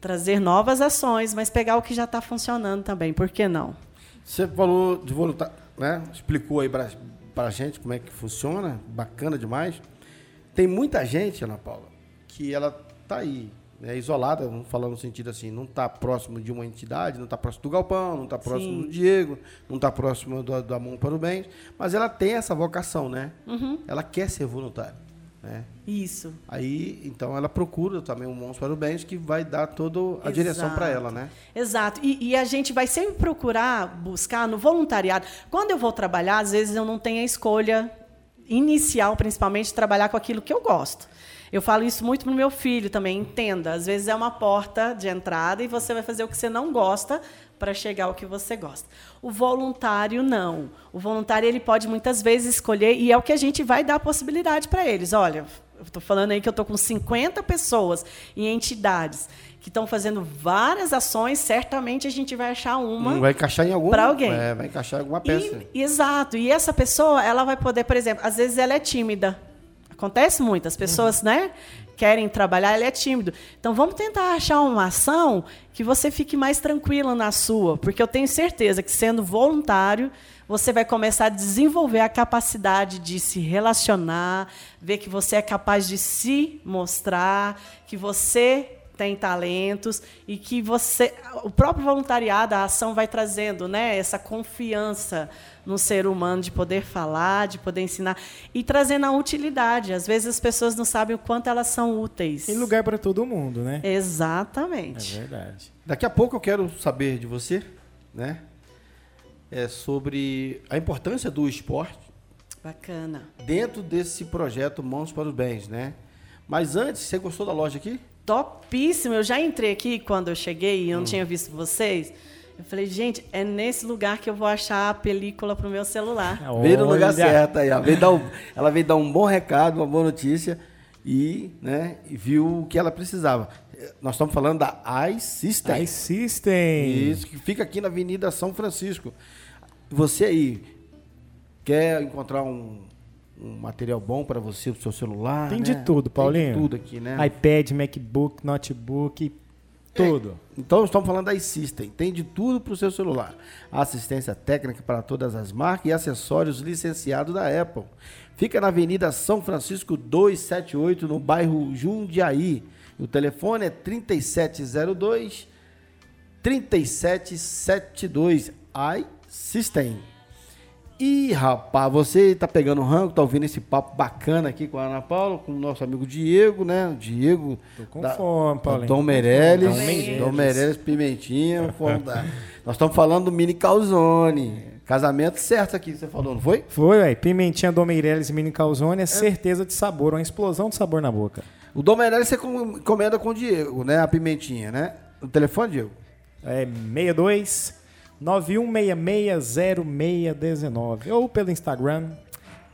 Trazer novas ações, mas pegar o que já está funcionando também. Por que não? Você falou de voluntário, né? explicou aí para a gente como é que funciona, bacana demais. Tem muita gente, Ana Paula, que ela está aí, é isolada, vamos falar no sentido assim, não está próximo de uma entidade, não está próximo do Galpão, não está próximo Sim. do Diego, não está próximo do, do Amor para o Bem, mas ela tem essa vocação, né? Uhum. Ela quer ser voluntária. Né? Isso. Aí, então, ela procura também um Mãos para o Bem que vai dar toda a Exato. direção para ela, né? Exato. E, e, a gente vai sempre procurar buscar no voluntariado. Quando eu vou trabalhar, às vezes eu não tenho a escolha inicial, principalmente, de trabalhar com aquilo que eu gosto. Eu falo isso muito para o meu filho também, entenda. Às vezes é uma porta de entrada e você vai fazer o que você não gosta para chegar ao que você gosta. O voluntário não. O voluntário ele pode muitas vezes escolher e é o que a gente vai dar a possibilidade para eles. Olha, eu estou falando aí que eu estou com 50 pessoas em entidades que estão fazendo várias ações, certamente a gente vai achar uma. Hum, vai encaixar em algum para alguém. É, vai encaixar em alguma peça. E, exato. E essa pessoa, ela vai poder, por exemplo, às vezes ela é tímida. Acontece muito. As pessoas, uhum. né? Querem trabalhar, ele é tímido. Então vamos tentar achar uma ação que você fique mais tranquila na sua, porque eu tenho certeza que sendo voluntário, você vai começar a desenvolver a capacidade de se relacionar, ver que você é capaz de se mostrar, que você tem talentos e que você o próprio voluntariado, a ação vai trazendo, né, essa confiança no ser humano de poder falar, de poder ensinar e trazendo a utilidade. Às vezes as pessoas não sabem o quanto elas são úteis. Tem lugar para todo mundo, né? Exatamente. É verdade. Daqui a pouco eu quero saber de você, né? É sobre a importância do esporte. Bacana. Dentro desse projeto Mãos para os Bens, né? Mas antes, você gostou da loja aqui? Topíssimo. Eu já entrei aqui quando eu cheguei e eu não hum. tinha visto vocês. Eu falei, gente, é nesse lugar que eu vou achar a película pro meu celular. Veio no lugar certo aí, ó. Veio dar um, ela veio dar um bom recado, uma boa notícia e, né, e viu o que ela precisava. Nós estamos falando da iSystem. iSystem. Isso, que fica aqui na Avenida São Francisco. Você aí quer encontrar um um material bom para você, para o seu celular. Tem né? de tudo, Paulinho. Tem de tudo aqui, né? iPad, MacBook, notebook, tudo. É, então estamos falando da iSystem. Tem de tudo para o seu celular. Assistência técnica para todas as marcas e acessórios licenciados da Apple. Fica na Avenida São Francisco 278, no bairro Jundiaí. O telefone é 3702 3772 iSystem. E rapaz, você tá pegando rango, tá ouvindo esse papo bacana aqui com a Ana Paula, com o nosso amigo Diego, né? Diego. Tô com da, fome, Paulinho. Dom Meirelles. Dom Meirelles, Pimentinha. da, nós estamos falando do mini calzone. Casamento certo aqui, você falou, não foi? Foi, velho. Pimentinha, Dom Meirelles e mini calzone é, é certeza de sabor, uma explosão de sabor na boca. O Dom Meirelles você encomenda com o Diego, né? A pimentinha, né? O telefone, Diego? É 62 91660619 ou pelo Instagram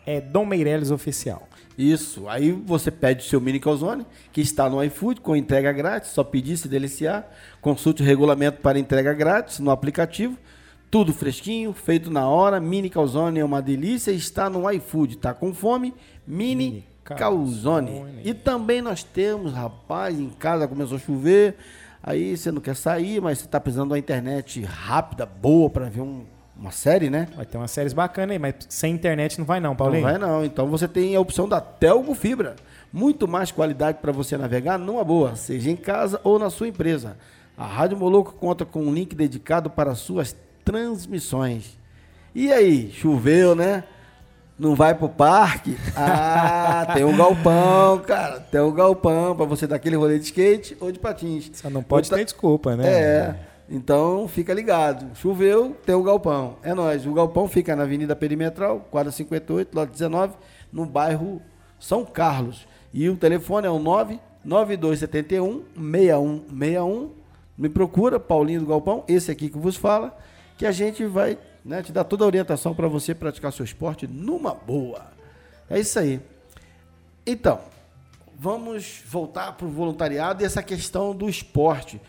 é Dom Meireles Oficial. Isso. Aí você pede o seu mini calzone, que está no iFood com entrega grátis, só pedir se deliciar. Consulte o regulamento para entrega grátis no aplicativo. Tudo fresquinho, feito na hora. Mini calzone é uma delícia, está no iFood. Tá com fome? Mini, mini calzone. calzone. E também nós temos, rapaz, em casa começou a chover. Aí você não quer sair, mas você está precisando de uma internet rápida, boa, para ver um, uma série, né? Vai ter umas séries bacanas aí, mas sem internet não vai não, Paulinho? Não vai não. Então você tem a opção da Telgo Fibra. Muito mais qualidade para você navegar numa boa, seja em casa ou na sua empresa. A Rádio Moloco conta com um link dedicado para suas transmissões. E aí, choveu, né? Não vai pro parque? Ah, tem um galpão, cara. Tem um galpão para você dar aquele rolê de skate ou de patins. Só não pode ter desculpa, né? É. Então, fica ligado. Choveu, tem o galpão. É nós. O galpão fica na Avenida Perimetral, quadra 58, lote 19, no bairro São Carlos. E o telefone é o 99271 6161. Me procura, Paulinho do Galpão, esse aqui que vos fala, que a gente vai né, te dar toda a orientação para você praticar seu esporte numa boa. É isso aí. Então, vamos voltar para o voluntariado e essa questão do esporte.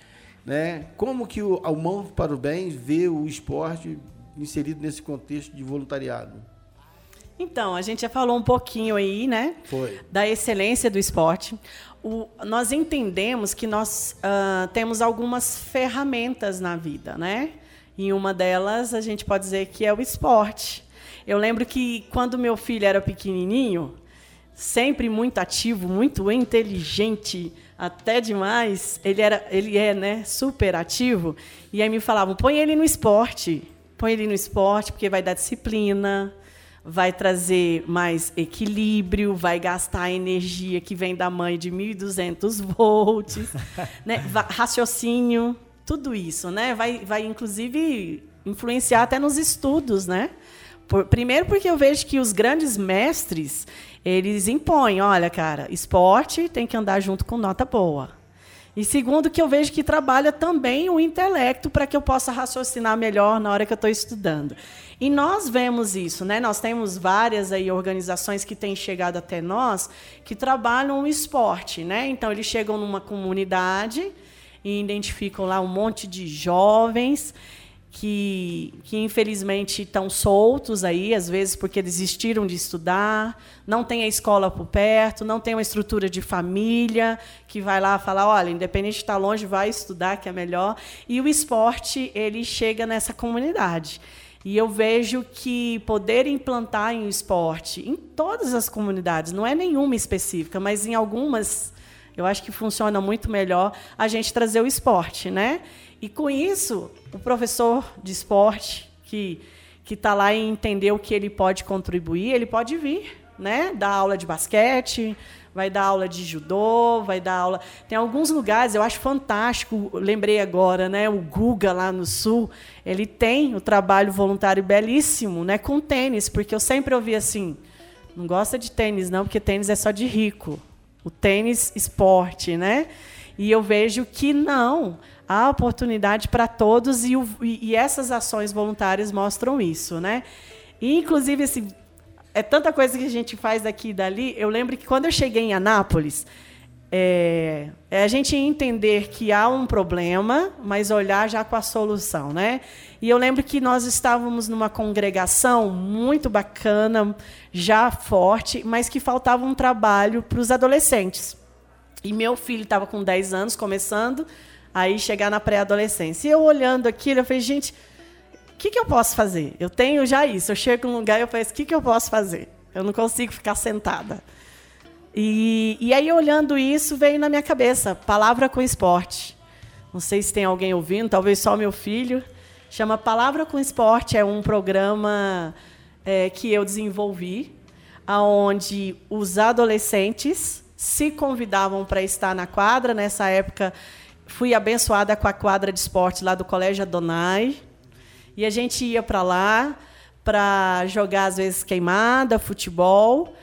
Né? Como que o, o Mão para o Bem vê o esporte inserido nesse contexto de voluntariado? Então, a gente já falou um pouquinho aí, né? Foi. Da excelência do esporte. O, nós entendemos que nós uh, temos algumas ferramentas na vida, né? E uma delas a gente pode dizer que é o esporte. Eu lembro que quando meu filho era pequenininho, sempre muito ativo, muito inteligente, até demais, ele era, ele é, né, super ativo. E aí me falavam: "Põe ele no esporte. Põe ele no esporte porque vai dar disciplina, vai trazer mais equilíbrio, vai gastar a energia que vem da mãe de 1.200 volts, né? raciocínio, tudo isso, né? Vai, vai inclusive influenciar até nos estudos, né? Por, primeiro porque eu vejo que os grandes mestres eles impõem, olha, cara, esporte tem que andar junto com nota boa. E segundo, que eu vejo que trabalha também o intelecto para que eu possa raciocinar melhor na hora que eu estou estudando. E nós vemos isso, né? Nós temos várias aí organizações que têm chegado até nós que trabalham o esporte, né? Então eles chegam numa comunidade e identificam lá um monte de jovens que, que infelizmente estão soltos aí, às vezes porque desistiram de estudar, não tem a escola por perto, não tem uma estrutura de família que vai lá falar, olha, independente de estar longe, vai estudar que é melhor. E o esporte ele chega nessa comunidade. E eu vejo que poder implantar em esporte em todas as comunidades, não é nenhuma específica, mas em algumas eu acho que funciona muito melhor a gente trazer o esporte, né? E com isso, o professor de esporte que que está lá e entender o que ele pode contribuir, ele pode vir, né? Dar aula de basquete, vai dar aula de judô, vai dar aula. Tem alguns lugares, eu acho fantástico, lembrei agora, né? O Guga lá no sul, ele tem o trabalho voluntário belíssimo, né? Com tênis, porque eu sempre ouvi assim, não gosta de tênis não, porque tênis é só de rico. O tênis esporte, né? E eu vejo que não há oportunidade para todos e, o, e, essas ações voluntárias mostram isso, né? E, inclusive, assim, é tanta coisa que a gente faz daqui e dali. Eu lembro que quando eu cheguei em Anápolis, é, é, a gente entender que há um problema, mas olhar já com a solução, né? E eu lembro que nós estávamos numa congregação muito bacana, já forte, mas que faltava um trabalho para os adolescentes. E meu filho estava com 10 anos, começando, aí chegar na pré-adolescência. E eu olhando aquilo, eu falei, gente, o que, que eu posso fazer? Eu tenho já isso. Eu chego num lugar e eu penso, o que, que eu posso fazer? Eu não consigo ficar sentada. E, e aí, olhando isso, veio na minha cabeça, palavra com esporte. Não sei se tem alguém ouvindo, talvez só meu filho. Chama Palavra com Esporte, é um programa é, que eu desenvolvi, onde os adolescentes se convidavam para estar na quadra. Nessa época, fui abençoada com a quadra de esporte lá do Colégio Adonai. E a gente ia para lá para jogar, às vezes, queimada, futebol.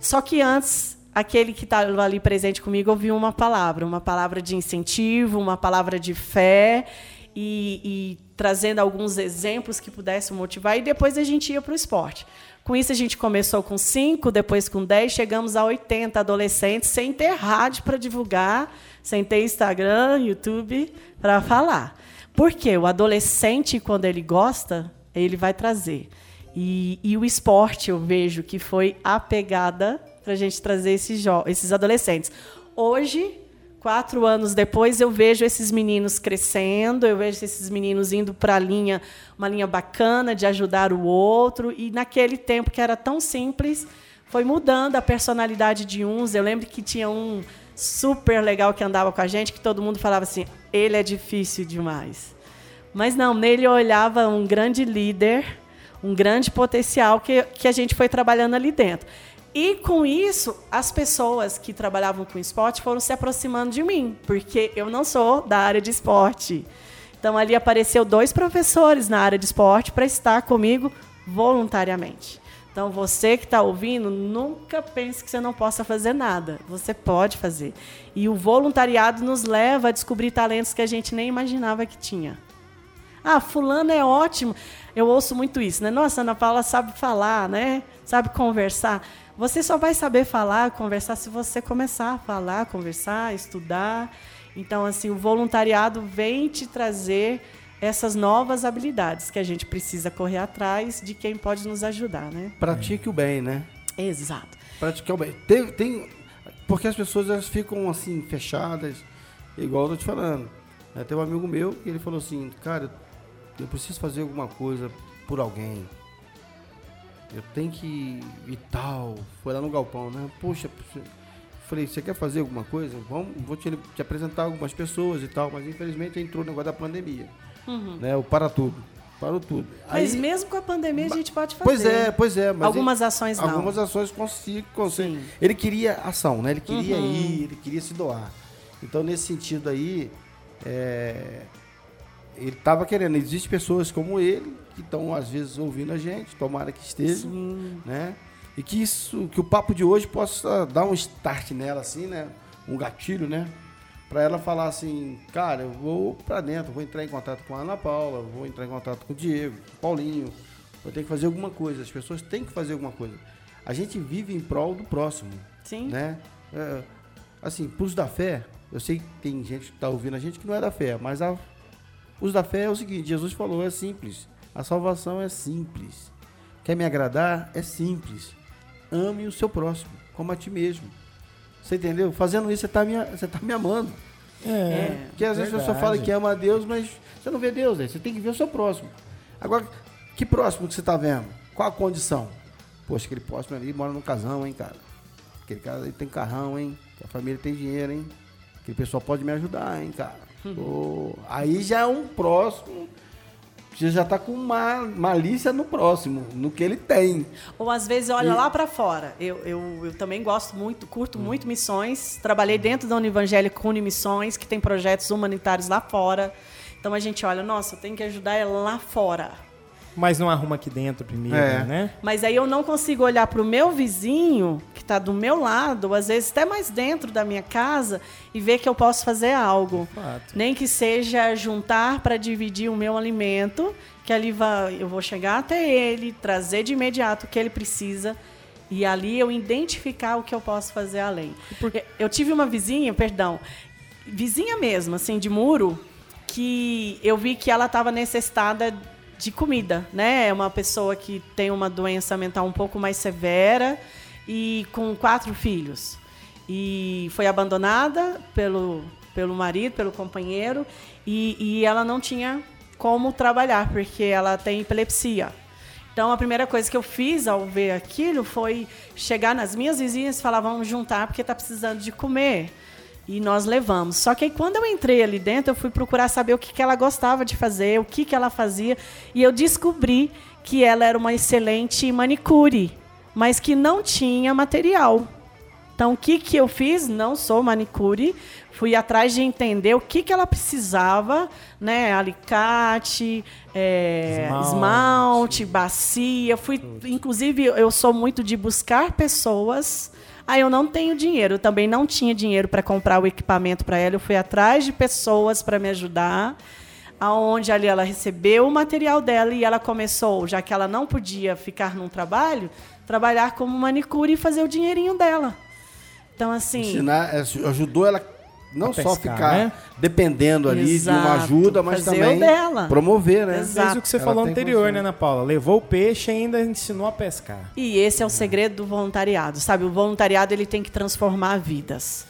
Só que antes, aquele que estava ali presente comigo ouviu uma palavra, uma palavra de incentivo, uma palavra de fé. E, e, trazendo alguns exemplos que pudessem motivar, e depois a gente ia para o esporte. Com isso, a gente começou com cinco, depois com dez, chegamos a 80 adolescentes, sem ter rádio para divulgar, sem ter Instagram, YouTube para falar. Porque o adolescente, quando ele gosta, ele vai trazer. E, e o esporte, eu vejo que foi a pegada para a gente trazer esses, esses adolescentes. Hoje, Quatro anos depois, eu vejo esses meninos crescendo, eu vejo esses meninos indo para a linha, uma linha bacana de ajudar o outro. E naquele tempo que era tão simples, foi mudando a personalidade de uns. Eu lembro que tinha um super legal que andava com a gente, que todo mundo falava assim: ele é difícil demais. Mas não, nele eu olhava um grande líder, um grande potencial que, que a gente foi trabalhando ali dentro. E com isso, as pessoas que trabalhavam com esporte foram se aproximando de mim, porque eu não sou da área de esporte. Então ali apareceu dois professores na área de esporte para estar comigo voluntariamente. Então você que está ouvindo, nunca pense que você não possa fazer nada. Você pode fazer. E o voluntariado nos leva a descobrir talentos que a gente nem imaginava que tinha. Ah, fulano é ótimo. Eu ouço muito isso, né? Nossa, Ana Paula sabe falar, né? Sabe conversar. Você só vai saber falar, conversar se você começar a falar, conversar, estudar. Então, assim, o voluntariado vem te trazer essas novas habilidades que a gente precisa correr atrás de quem pode nos ajudar, né? Pratique o bem, né? Exato. Pratique o bem. Tem, tem, porque as pessoas elas ficam assim fechadas, igual eu tô te falando. Tem um amigo meu que ele falou assim, cara, eu preciso fazer alguma coisa por alguém eu tenho que e tal. Foi lá no galpão, né? Poxa, falei, você quer fazer alguma coisa? Vamos, vou te, te apresentar algumas pessoas e tal, mas infelizmente entrou o negócio da pandemia. Uhum. Né? O para tudo. Parou tudo. Mas Aí, mesmo com a pandemia a gente pode fazer. Pois é, pois é. algumas ações não. Algumas ações consigo, consigo. Ele queria ação, né? Ele queria uhum. ir, ele queria se doar. Então, nesse sentido aí, é, ele estava querendo. Existem pessoas como ele que estão às vezes ouvindo a gente, tomara que esteja, Sim. né? E que isso, que o papo de hoje possa dar um start nela assim, né? Um gatilho, né? Para ela falar assim, cara, eu vou para dentro, vou entrar em contato com a Ana Paula, vou entrar em contato com o Diego, com o Paulinho, vou ter que fazer alguma coisa. As pessoas têm que fazer alguma coisa. A gente vive em prol do próximo, Sim. né? É, assim, pros da fé, eu sei que tem gente que está ouvindo a gente que não é da fé, mas a os da fé é o seguinte: Jesus falou, é simples. A salvação é simples. Quer me agradar? É simples. Ame o seu próximo, como a ti mesmo. Você entendeu? Fazendo isso, você está me, você tá me amando. É, é. Porque às vezes a pessoa fala que ama a Deus, mas você não vê Deus, né? Você tem que ver o seu próximo. Agora, que próximo que você está vendo? Qual a condição? Poxa, aquele próximo ali mora num casão, hein, cara? Aquele cara ali tem carrão, hein? A família tem dinheiro, hein? Aquele pessoal pode me ajudar, hein, cara? Oh, aí já é um próximo. Você já está com uma malícia no próximo, no que ele tem. Ou às vezes olha e... lá para fora. Eu, eu, eu também gosto muito, curto hum. muito missões. Trabalhei dentro da Univangélica Unimissões, que tem projetos humanitários lá fora. Então a gente olha, nossa, tem que ajudar é lá fora. Mas não arruma aqui dentro primeiro, é. né? Mas aí eu não consigo olhar para o meu vizinho, que está do meu lado, às vezes até mais dentro da minha casa, e ver que eu posso fazer algo. Nem que seja juntar para dividir o meu alimento, que ali vai, eu vou chegar até ele, trazer de imediato o que ele precisa. E ali eu identificar o que eu posso fazer além. Porque eu tive uma vizinha, perdão, vizinha mesmo, assim, de muro, que eu vi que ela estava necessitada de comida, né? É uma pessoa que tem uma doença mental um pouco mais severa e com quatro filhos. E foi abandonada pelo, pelo marido, pelo companheiro, e, e ela não tinha como trabalhar, porque ela tem epilepsia. Então, a primeira coisa que eu fiz ao ver aquilo foi chegar nas minhas vizinhas e falar: vamos juntar porque está precisando de comer e nós levamos. Só que aí, quando eu entrei ali dentro, eu fui procurar saber o que, que ela gostava de fazer, o que, que ela fazia, e eu descobri que ela era uma excelente manicure, mas que não tinha material. Então, o que, que eu fiz? Não sou manicure, fui atrás de entender o que, que ela precisava, né? Alicate, é, esmalte. esmalte, bacia. Fui, inclusive, eu sou muito de buscar pessoas Aí eu não tenho dinheiro, eu também não tinha dinheiro para comprar o equipamento para ela. Eu fui atrás de pessoas para me ajudar, aonde ali ela recebeu o material dela e ela começou, já que ela não podia ficar num trabalho, trabalhar como manicure e fazer o dinheirinho dela. Então assim, ensinar, é, ajudou ela não pescar, só ficar né? dependendo ali Exato. de uma ajuda, mas Fazer também dela. promover, né? Exato. Fez o que você Ela falou anterior, né, Ana Paula? Levou o peixe e ainda ensinou a pescar. E esse é o segredo do voluntariado, sabe? O voluntariado ele tem que transformar vidas.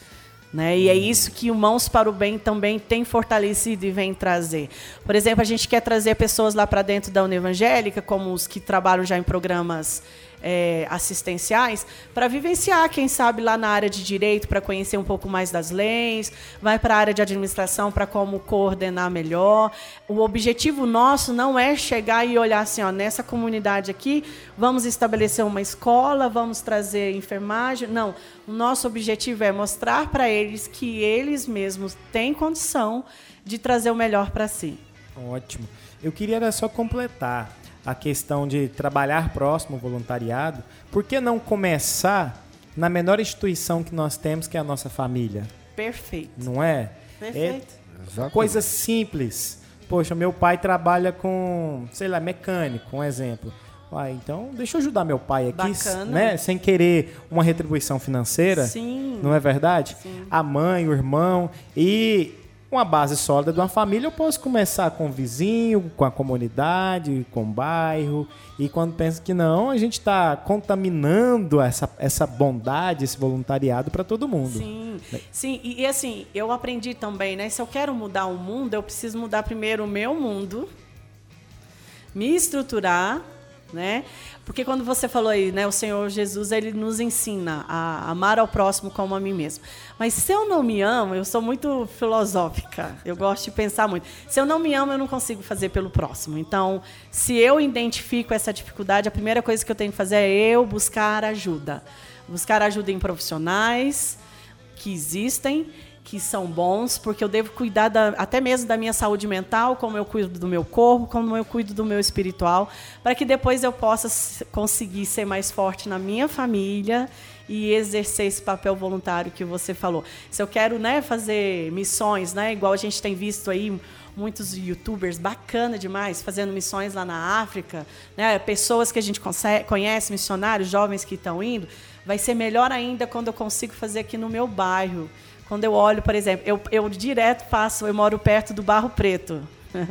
Né? E é isso que o Mãos para o Bem também tem fortalecido e vem trazer. Por exemplo, a gente quer trazer pessoas lá para dentro da Unevangélica, como os que trabalham já em programas é, assistenciais para vivenciar, quem sabe, lá na área de direito, para conhecer um pouco mais das leis, vai para a área de administração para como coordenar melhor. O objetivo nosso não é chegar e olhar assim, ó, nessa comunidade aqui, vamos estabelecer uma escola, vamos trazer enfermagem. Não, o nosso objetivo é mostrar para eles que eles mesmos têm condição de trazer o melhor para si. Ótimo. Eu queria só completar a questão de trabalhar próximo ao voluntariado, por que não começar na menor instituição que nós temos, que é a nossa família? Perfeito. Não é? Perfeito. É coisa simples. Poxa, meu pai trabalha com, sei lá, mecânico, um exemplo. Uai, então deixa eu ajudar meu pai aqui, Bacana. né? Sem querer uma retribuição financeira. Sim. Não é verdade? Sim. A mãe, o irmão. E uma base sólida de uma família, eu posso começar com o vizinho, com a comunidade, com o bairro. E quando pensa que não, a gente está contaminando essa, essa bondade, esse voluntariado para todo mundo. Sim, sim. E, e, assim, eu aprendi também, né? Se eu quero mudar o mundo, eu preciso mudar primeiro o meu mundo, me estruturar, né? Porque quando você falou aí, né, o Senhor Jesus, ele nos ensina a amar ao próximo como a mim mesmo. Mas se eu não me amo, eu sou muito filosófica, eu gosto de pensar muito. Se eu não me amo, eu não consigo fazer pelo próximo. Então, se eu identifico essa dificuldade, a primeira coisa que eu tenho que fazer é eu buscar ajuda. Buscar ajuda em profissionais que existem que são bons, porque eu devo cuidar da, até mesmo da minha saúde mental, como eu cuido do meu corpo, como eu cuido do meu espiritual, para que depois eu possa conseguir ser mais forte na minha família e exercer esse papel voluntário que você falou. Se eu quero, né, fazer missões, né, igual a gente tem visto aí muitos youtubers bacana demais fazendo missões lá na África, né, pessoas que a gente conhece, missionários, jovens que estão indo, vai ser melhor ainda quando eu consigo fazer aqui no meu bairro. Quando eu olho, por exemplo, eu, eu direto passo, eu moro perto do Barro Preto,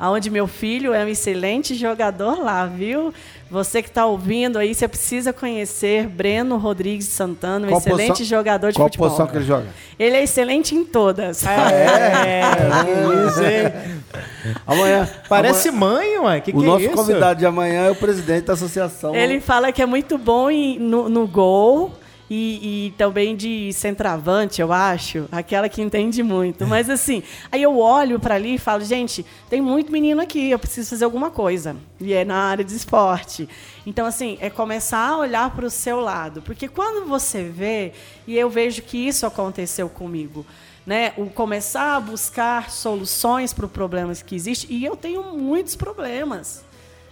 aonde meu filho é um excelente jogador lá, viu? Você que está ouvindo aí, você precisa conhecer Breno Rodrigues Santana, um qual excelente posição, jogador de qual futebol. Qual posição que ele joga? Ele é excelente em todas. É, é, é isso aí. Amanhã. Parece amanhã, mãe, ué. Que o que é nosso é convidado de amanhã é o presidente da associação. Ele fala que é muito bom em, no, no gol e, e, também de centroavante, eu acho, aquela que entende muito. Mas assim, aí eu olho para ali e falo, gente, tem muito menino aqui, eu preciso fazer alguma coisa. E é na área de esporte. Então, assim, é começar a olhar para o seu lado. Porque quando você vê, e eu vejo que isso aconteceu comigo, né? O começar a buscar soluções para problemas que existem, e eu tenho muitos problemas.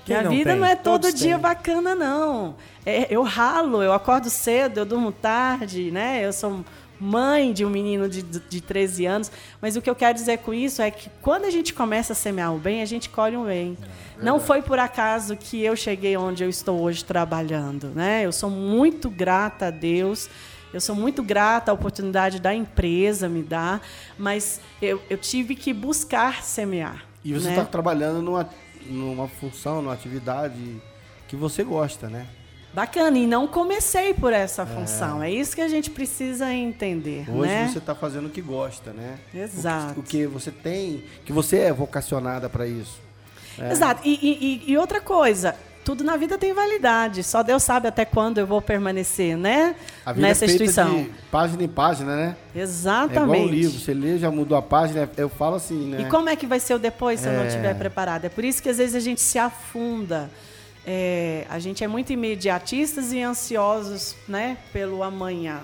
Quem Minha vida tem? não é todo Todos dia têm. bacana, não. É, eu ralo, eu acordo cedo, eu durmo tarde, né? Eu sou mãe de um menino de, de 13 anos. Mas o que eu quero dizer com isso é que quando a gente começa a semear o bem, a gente colhe o bem. É não foi por acaso que eu cheguei onde eu estou hoje trabalhando, né? Eu sou muito grata a Deus. Eu sou muito grata à oportunidade da empresa me dar, mas eu, eu tive que buscar semear. E você está né? trabalhando numa numa função, numa atividade que você gosta, né? Bacana, e não comecei por essa função. É, é isso que a gente precisa entender. Hoje né? você está fazendo o que gosta, né? Exato. O que, o que você tem, que você é vocacionada para isso. É. Exato. E, e, e, outra coisa, tudo na vida tem validade. Só Deus sabe até quando eu vou permanecer, né? A vida Nessa é instituição. Página em página, né? Exatamente. É igual um livro, você lê, já mudou a página, eu falo assim, né? E como é que vai ser o depois se é... eu não estiver preparado? É por isso que às vezes a gente se afunda. É, a gente é muito imediatistas e ansiosos, né, pelo amanhã.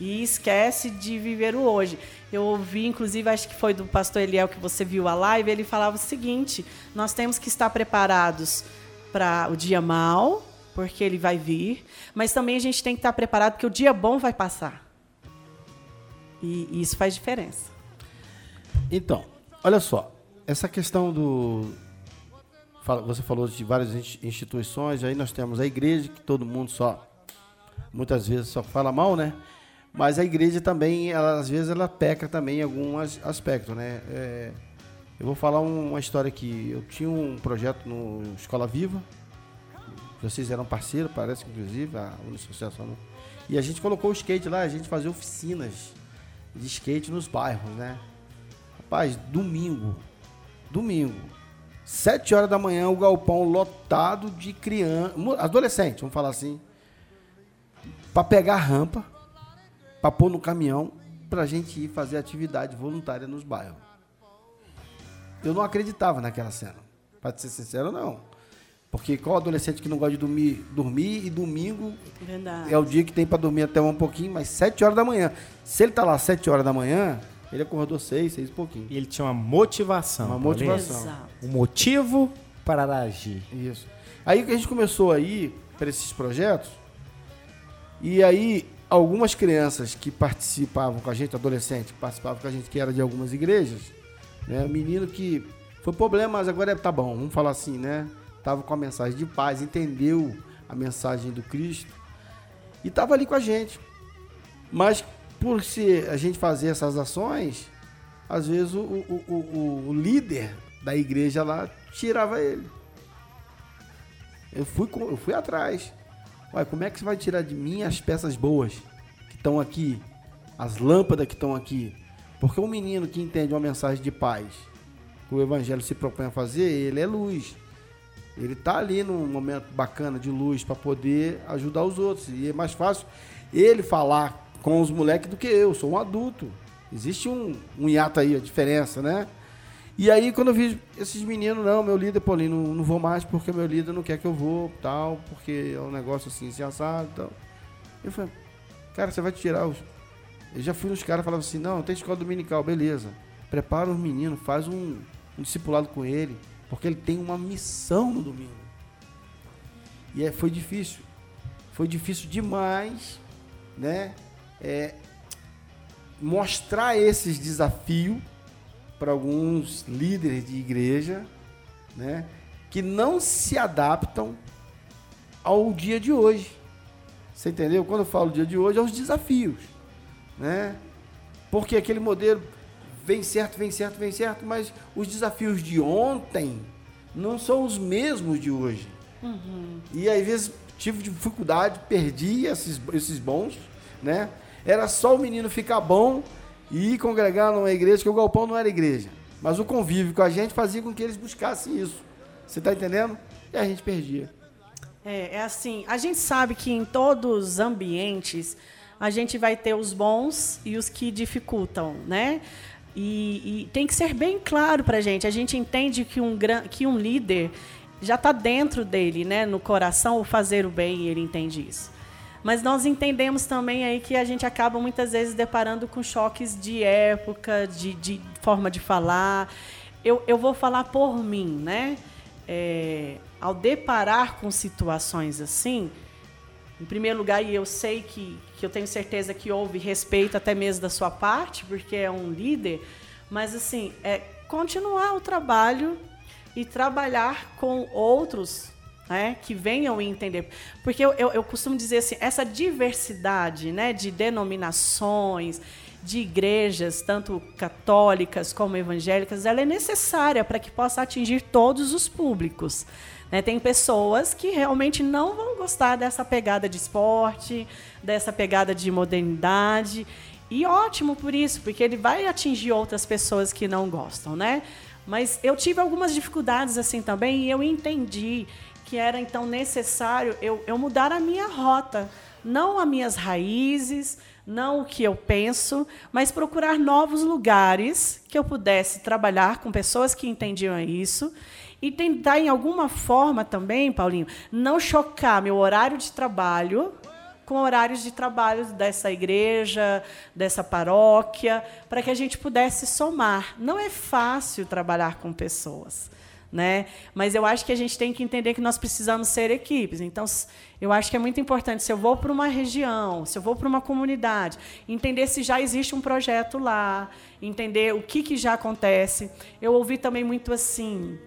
E esquece de viver o hoje. Eu ouvi, inclusive, acho que foi do pastor Eliel que você viu a live, ele falava o seguinte: nós temos que estar preparados para o dia mal, porque ele vai vir, mas também a gente tem que estar preparado porque o dia bom vai passar. E, e isso faz diferença. Então, olha só, essa questão do você falou de várias instituições, aí nós temos a igreja que todo mundo só muitas vezes só fala mal, né? Mas a igreja também, ela, às vezes, ela peca também em alguns aspectos, né? É, eu vou falar uma história aqui. Eu tinha um projeto no Escola Viva. Vocês eram parceiros, parece inclusive, a associação. E a gente colocou o skate lá, a gente fazia oficinas de skate nos bairros, né? Rapaz, domingo, domingo, sete horas da manhã, o galpão lotado de criança, adolescente, vamos falar assim, para pegar rampa, para pôr no caminhão, para a gente ir fazer atividade voluntária nos bairros. Eu não acreditava naquela cena. Para ser sincero, não. Porque qual adolescente que não gosta de dormir, dormir e domingo Verdade. é o dia que tem para dormir até um pouquinho, mas 7 horas da manhã. Se ele tá lá 7 horas da manhã, ele acordou 6, 6 e pouquinho. E ele tinha uma motivação. Uma motivação. Exato. Um motivo para agir. Isso. Aí que a gente começou aí para esses projetos, e aí algumas crianças que participavam com a gente, adolescentes que participavam com a gente, que era de algumas igrejas, né? Menino que foi problema, mas agora é, tá bom, vamos falar assim, né? Tava com a mensagem de paz, entendeu a mensagem do Cristo e tava ali com a gente. Mas por se a gente fazer essas ações, às vezes o, o, o, o líder da igreja lá tirava ele. Eu fui, eu fui atrás. Ué, como é que você vai tirar de mim as peças boas que estão aqui? As lâmpadas que estão aqui? Porque um menino que entende uma mensagem de paz, que o evangelho se propõe a fazer, ele é luz. Ele está ali num momento bacana de luz para poder ajudar os outros. E é mais fácil ele falar com os moleques do que eu. Sou um adulto. Existe um, um hiato aí, a diferença, né? E aí, quando eu vi esses meninos, não, meu líder, Paulinho, não, não vou mais porque meu líder não quer que eu vou, tal, porque é um negócio assim, assim, assado tal. Eu falei, cara, você vai tirar os, eu já fui nos caras e falava assim, não, tem escola dominical, beleza. Prepara os meninos, faz um, um discipulado com ele, porque ele tem uma missão no domingo. E é, foi difícil. Foi difícil demais, né? É, mostrar esses desafios para alguns líderes de igreja, né? Que não se adaptam ao dia de hoje. Você entendeu? Quando eu falo dia de hoje, aos desafios né? Porque aquele modelo vem certo, vem certo, vem certo, mas os desafios de ontem não são os mesmos de hoje. Uhum. E às vezes tive dificuldade, perdi esses, esses bons, né? Era só o menino ficar bom e congregar numa igreja, que o galpão não era igreja. Mas o convívio com a gente fazia com que eles buscassem isso. Você está entendendo? E a gente perdia. É, é assim, a gente sabe que em todos os ambientes a gente vai ter os bons e os que dificultam, né? E, e tem que ser bem claro para a gente. A gente entende que um, que um líder já está dentro dele, né? No coração, o fazer o bem, e ele entende isso. Mas nós entendemos também aí que a gente acaba muitas vezes deparando com choques de época, de, de forma de falar. Eu, eu vou falar por mim, né? É, ao deparar com situações assim, em primeiro lugar, e eu sei que, que eu tenho certeza que houve respeito até mesmo da sua parte, porque é um líder, mas assim, é continuar o trabalho e trabalhar com outros né, que venham entender. Porque eu, eu, eu, costumo dizer assim, essa diversidade né, de denominações, de igrejas, tanto católicas como evangélicas, ela é necessária para que possa atingir todos os públicos. Né? Tem pessoas que realmente não vão gostar dessa pegada de esporte, dessa pegada de modernidade. E ótimo por isso, porque ele vai atingir outras pessoas que não gostam, né? Mas eu tive algumas dificuldades assim também e eu entendi que era então necessário eu, eu mudar a minha rota, não as minhas raízes, não o que eu penso, mas procurar novos lugares que eu pudesse trabalhar com pessoas que entendiam isso e tentar, em alguma forma também, Paulinho, não chocar meu horário de trabalho com horários de trabalho dessa igreja, dessa paróquia, para que a gente pudesse somar. Não é fácil trabalhar com pessoas. Né? Mas eu acho que a gente tem que entender que nós precisamos ser equipes. Então, eu acho que é muito importante, se eu vou para uma região, se eu vou para uma comunidade, entender se já existe um projeto lá, entender o que, que já acontece. Eu ouvi também muito assim,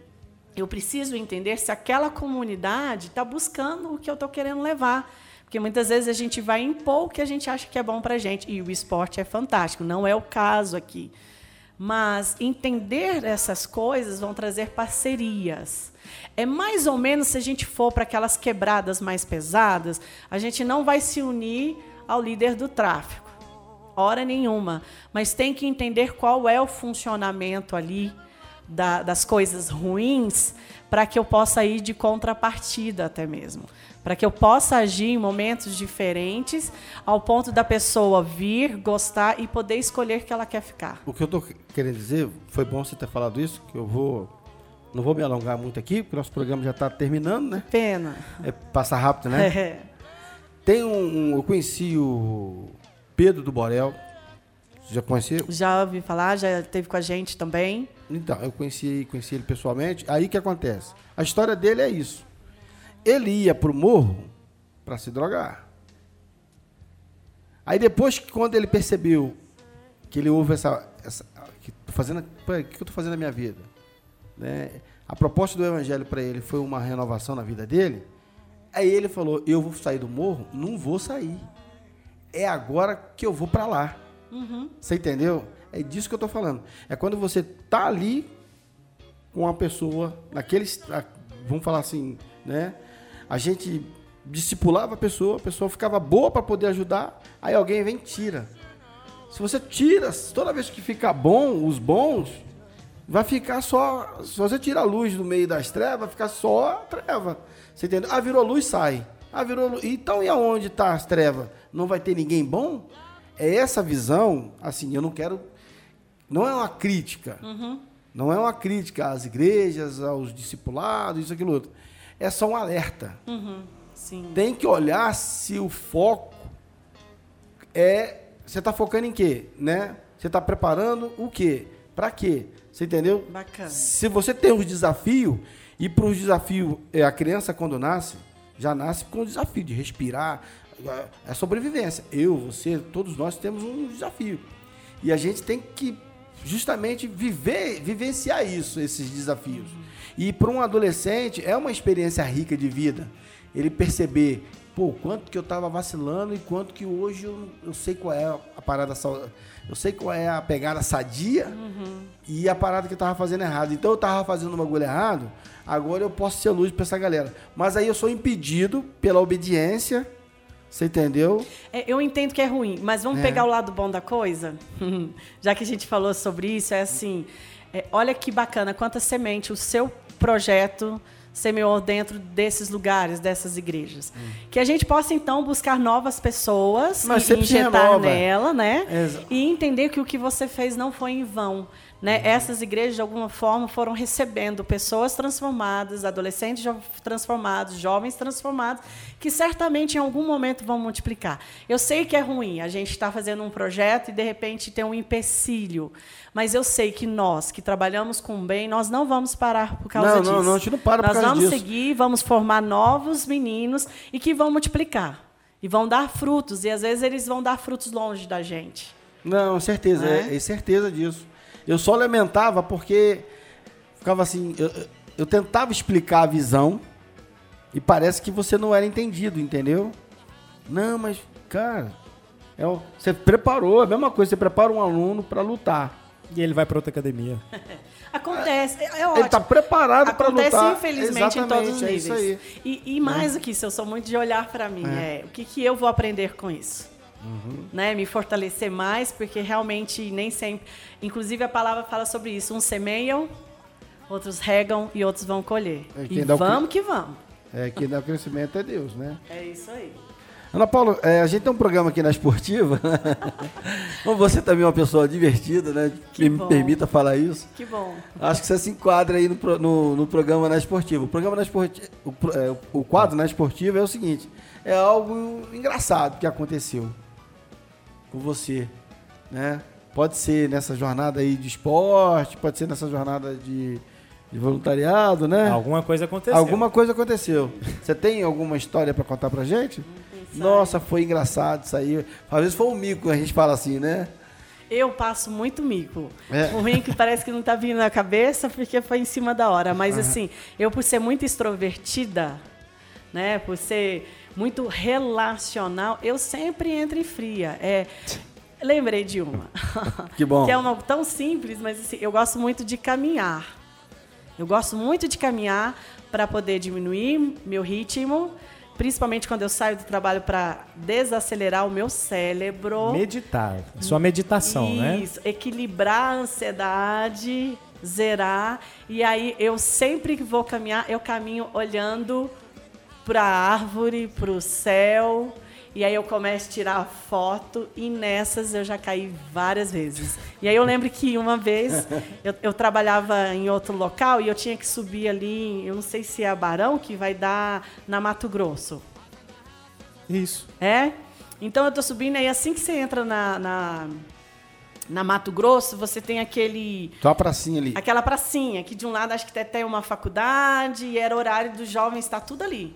eu preciso entender se aquela comunidade está buscando o que eu estou querendo levar. Porque muitas vezes a gente vai impor o que a gente acha que é bom para a gente. E o esporte é fantástico, não é o caso aqui. Mas entender essas coisas vão trazer parcerias. É mais ou menos se a gente for para aquelas quebradas mais pesadas, a gente não vai se unir ao líder do tráfico. hora nenhuma. Mas tem que entender qual é o funcionamento ali da, das coisas ruins para que eu possa ir de contrapartida até mesmo. Para que eu possa agir em momentos diferentes, ao ponto da pessoa vir, gostar e poder escolher que ela quer ficar. O que eu estou querendo dizer, foi bom você ter falado isso, que eu vou não vou me alongar muito aqui, porque nosso programa já está terminando, né? Pena. É, passa rápido, né? É. Tem um, um, Eu conheci o Pedro do Borel. Já conheceu? Já ouvi falar, já esteve com a gente também. Então, eu conheci, conheci ele pessoalmente. Aí o que acontece? A história dele é isso. Ele ia pro morro para se drogar. Aí depois que quando ele percebeu que ele ouve essa, essa que tô fazendo, o que eu estou fazendo na minha vida, né? A proposta do evangelho para ele foi uma renovação na vida dele. Aí ele falou: Eu vou sair do morro? Não vou sair. É agora que eu vou para lá. Uhum. Você entendeu? É disso que eu estou falando. É quando você tá ali com uma pessoa, naquele. Vamos falar assim, né? A gente discipulava a pessoa, a pessoa ficava boa para poder ajudar, aí alguém vem e tira. Se você tira, toda vez que fica bom, os bons, vai ficar só. Se você tira a luz do meio das trevas, vai ficar só a treva. Você entendeu? Ah, virou luz, sai. Ah, virou luz. Então e aonde está as trevas? Não vai ter ninguém bom? É essa visão, assim, eu não quero. Não é uma crítica. Uhum. Não é uma crítica às igrejas, aos discipulados, isso, aquilo outro. É só um alerta. Uhum. Tem que olhar se o foco é. Você está focando em quê? Né? Você está preparando o quê? Para quê? Você entendeu? Bacana. Se você tem os desafios, e para os desafios, é, a criança quando nasce, já nasce com o desafio de respirar, é sobrevivência. Eu, você, todos nós temos um desafio. E a gente tem que justamente viver, vivenciar isso, esses desafios. E para um adolescente é uma experiência rica de vida. Ele perceber, pô, quanto que eu estava vacilando e quanto que hoje eu, eu sei qual é a parada eu sei qual é a pegada sadia uhum. e a parada que eu tava fazendo errado. Então eu tava fazendo um bagulho errado, agora eu posso ser luz para essa galera. Mas aí eu sou impedido pela obediência. Você entendeu? É, eu entendo que é ruim, mas vamos é. pegar o lado bom da coisa? Já que a gente falou sobre isso, é assim: é, olha que bacana, quanta semente o seu projeto semeou dentro desses lugares, dessas igrejas. Hum. Que a gente possa, então, buscar novas pessoas Mas e injetar nela, né? Exato. E entender que o que você fez não foi em vão. Né? Essas igrejas, de alguma forma, foram recebendo pessoas transformadas, adolescentes transformados, jovens transformados, que certamente em algum momento vão multiplicar. Eu sei que é ruim a gente estar tá fazendo um projeto e, de repente, ter um empecilho. Mas eu sei que nós, que trabalhamos com bem, nós não vamos parar por causa não, disso. Não, não, a gente não para nós por causa vamos disso. seguir, vamos formar novos meninos e que vão multiplicar. E vão dar frutos. E, às vezes, eles vão dar frutos longe da gente. Não, certeza. É, é certeza disso. Eu só lamentava porque ficava assim, eu, eu tentava explicar a visão e parece que você não era entendido, entendeu? Não, mas, cara, é, você preparou, é a mesma coisa, você prepara um aluno para lutar. E ele vai para outra academia. Acontece, é, é ótimo. Ele está preparado para lutar. Acontece, infelizmente, em todos os é níveis. E, e, mais do que isso, eu sou muito de olhar para mim. É. é. o que, que eu vou aprender com isso? Uhum. Né, me fortalecer mais, porque realmente nem sempre. Inclusive a palavra fala sobre isso. Uns semeiam, outros regam e outros vão colher. É, e vamos que vamos. É, quem dá o crescimento é Deus, né? É isso aí. Ana Paula, é, a gente tem um programa aqui na Esportiva. você também é uma pessoa divertida, né? Que, me permita falar isso. Que bom. Acho que você se enquadra aí no, no, no programa na Esportiva. O programa na Esportiva, o, é, o quadro na Esportiva é o seguinte: é algo engraçado que aconteceu com você, né? Pode ser nessa jornada aí de esporte, pode ser nessa jornada de, de voluntariado, né? Alguma coisa aconteceu. Alguma coisa aconteceu. Você tem alguma história para contar pra gente? Nossa, foi engraçado isso aí. Às vezes foi um mico, a gente fala assim, né? Eu passo muito mico. É. O mico parece que não está vindo na cabeça porque foi em cima da hora. Mas, uhum. assim, eu, por ser muito extrovertida, né, por ser muito relacional, eu sempre entro em fria. É, lembrei de uma. Que bom. que é uma tão simples, mas assim, eu gosto muito de caminhar. Eu gosto muito de caminhar para poder diminuir meu ritmo principalmente quando eu saio do trabalho para desacelerar o meu cérebro. Meditar. Sua meditação, Isso, né? Isso, equilibrar a ansiedade, zerar. E aí eu sempre que vou caminhar, eu caminho olhando para a árvore, para o céu. E aí eu começo a tirar foto e nessas eu já caí várias vezes. E aí eu lembro que uma vez eu, eu trabalhava em outro local e eu tinha que subir ali, eu não sei se é a Barão, que vai dar na Mato Grosso. Isso. É? Então eu tô subindo aí, assim que você entra na, na, na Mato Grosso, você tem aquele. Tem uma pracinha ali. Aquela pracinha, que de um lado acho que até tem uma faculdade, e era horário dos jovens, está tudo ali.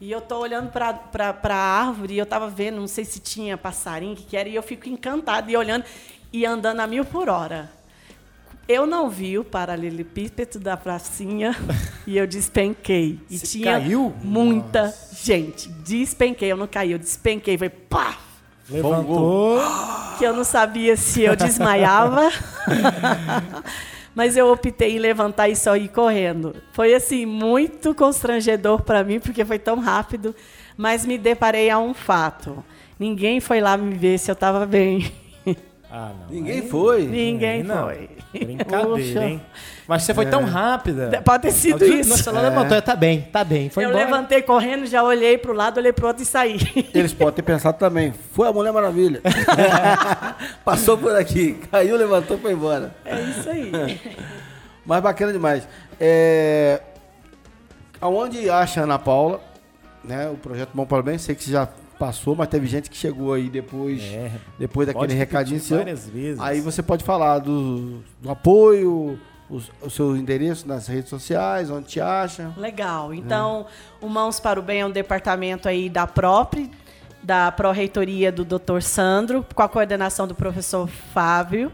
E eu tô olhando para a árvore e eu tava vendo, não sei se tinha passarinho, o que, que era, e eu fico encantada e olhando e andando a mil por hora. Eu não vi o paralelepípedo da pracinha e eu despenquei. E Você tinha caiu? muita gente. Despenquei, eu não caí, eu despenquei, foi pá! Levantou. Que eu não sabia se eu desmaiava. Mas eu optei em levantar e só ir correndo. Foi assim muito constrangedor para mim porque foi tão rápido, mas me deparei a um fato. Ninguém foi lá me ver se eu estava bem. Ah, não. Ninguém Aí- foi. Ninguém não. foi. Brincadeira, hein? Mas você foi tão rápida. Pode ter sido isso. Nossa, ela levantou, tá bem, tá bem. Foi eu embora. levantei correndo, já olhei para o lado, olhei para o outro e saí. Eles podem ter pensado também. Foi a Mulher Maravilha. Passou por aqui, caiu, levantou e foi embora. É isso aí. Mas bacana demais. É... Aonde acha a Ana Paula, né? O projeto Bom para o Bem, sei que você já passou, mas teve gente que chegou aí depois, É. depois daquele recadinho seu. várias vezes. Aí você pode falar do, do apoio, os- o seu endereço nas redes sociais, onde te acha. Legal. Então, o Mãos para o Bem é um departamento aí da própria, da Pró-Reitoria do Dr. Sandro, com a coordenação do professor Fábio.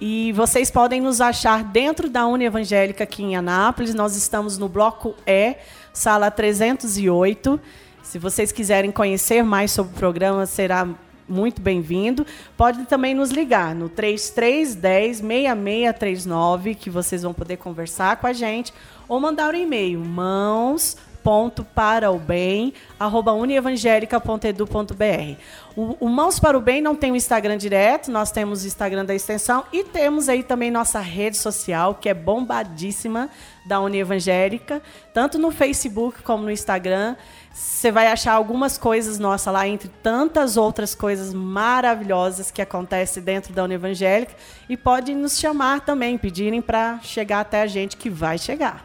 E vocês podem nos achar dentro da Uni Evangélica aqui em Anápolis. Nós estamos no bloco E, sala 308. Se vocês quiserem conhecer mais sobre o programa, será muito bem-vindo. Pode também nos ligar no 3310 6639, que vocês vão poder conversar com a gente, ou mandar um e-mail mãos.paraobem@unievangelica.edu.br. O, o Mãos para o Bem não tem o Instagram direto, nós temos o Instagram da extensão e temos aí também nossa rede social, que é bombadíssima da Uni Evangélica, tanto no Facebook como no Instagram. Você vai achar algumas coisas nossas lá, entre tantas outras coisas maravilhosas que acontecem dentro da Uni Evangélica. E pode nos chamar também, pedirem para chegar até a gente, que vai chegar.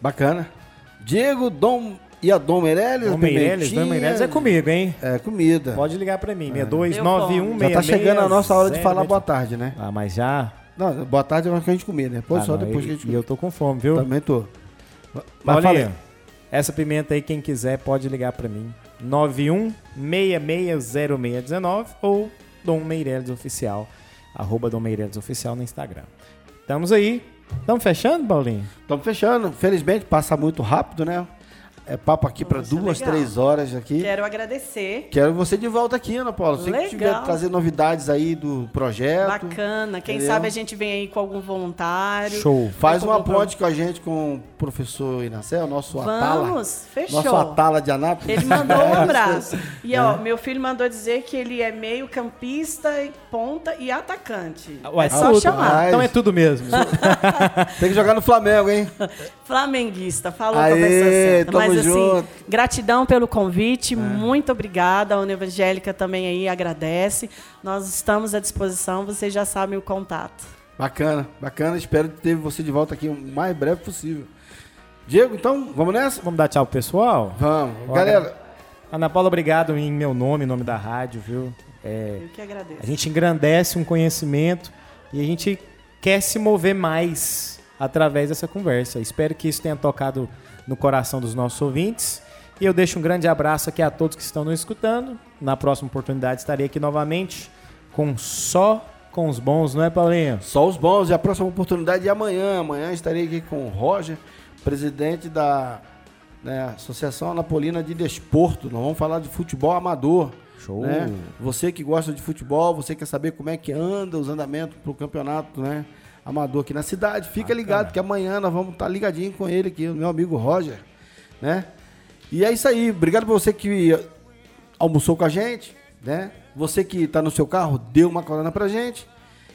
Bacana. Diego, Dom e a Dom Meirelles. Dom Meirelles. Dom Meirelles é comigo, hein? É comida. Pode ligar pra mim, Eu 6291 Já tá chegando a nossa hora de falar boa tarde, né? Ah, mas já? Não, boa tarde é hora que a gente comer, né? Depois Ah, só não, depois e, que a gente E eu tô com fome, viu? Também tô. Mas Mas falei. Essa pimenta aí, quem quiser, pode ligar pra mim. 91660619 ou Dom Meireles Oficial. Arroba Dom Meireles Oficial no Instagram. Estamos aí. Estamos fechando, Paulinho? Estamos fechando. Felizmente passa muito rápido, né? É papo aqui para duas, legal. três horas aqui. Quero agradecer. Quero você de volta aqui, Ana Paula. Se você Legal. tiver trazer novidades aí do projeto. Bacana. Quem Entendeu? sabe a gente vem aí com algum voluntário. Show. Faz uma ponte com a gente com o professor Inacel, nosso Atala. Vamos, fechou. Nosso Atala de Anápolis. Ele mandou um abraço. E ó, É. meu filho mandou dizer que ele é meio campista, ponta e atacante. Ué, é só tudo. chamar. Então é tudo mesmo. Tem que jogar no Flamengo, hein? Flamenguista, falou Aê, com a pessoa certa. tamo Mas assim, gratidão pelo convite, muito obrigada. A Uni Evangélica também aí agradece. Nós estamos à disposição, vocês já sabem o contato. Bacana, bacana. Espero ter você de volta aqui o mais breve possível. Diego, então, vamos nessa? Vamos dar tchau pro pessoal? Vamos. Bora. Galera, Ana Paula, obrigado em meu nome, em nome da rádio, viu? É, Eu que agradeço. A gente engrandece um conhecimento e a gente quer se mover mais através dessa conversa. Espero que isso tenha tocado no coração dos nossos ouvintes. E eu deixo um grande abraço aqui a todos que estão nos escutando. Na próxima oportunidade estarei aqui novamente com só com os bons, não é, Paulinho? só os bons. E a próxima oportunidade é amanhã. Amanhã estarei aqui com o Roger, presidente da né, Associação Anapolina de Desporto. Nós vamos falar de futebol amador. Show. né? Você que gosta de futebol, você quer saber como é que anda os andamentos pro campeonato, né? Amador aqui na cidade, fica ligado que amanhã nós vamos estar ligadinho com ele aqui, o meu amigo Roger, né? E é isso aí. Obrigado por você que almoçou com a gente, né? Você que está no seu carro, deu uma corona pra gente.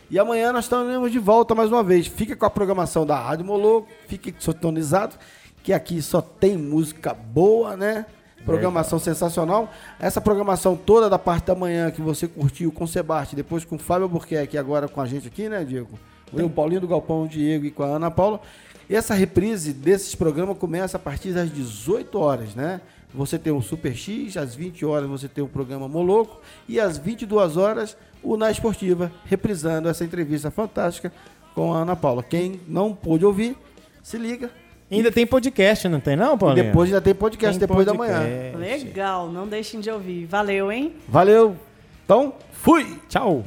E amanhã nós estaremos de volta mais uma vez. Fica com a programação da Rádio Moloco, fique sintonizado, que aqui só tem música boa, né? Programação sensacional. Essa programação toda da parte da manhã que você curtiu com o Sebastião, depois com o Fábio Burquerque, agora com a gente aqui, né, Diego? O Paulinho do Galpão, o Diego e com a Ana Paula. E essa reprise desses programas começa a partir das 18 horas, né? Você tem o Super X, às 20 horas você tem o programa Moloco e às 22 horas o Na Esportiva, reprisando essa entrevista fantástica com a Ana Paula. Quem não pôde ouvir, se liga. Ainda tem podcast, não tem não, Paulinho? E depois ainda tem podcast tem depois podcast. da manhã. Legal, não deixem de ouvir. Valeu, hein? Valeu. Então, fui. Tchau.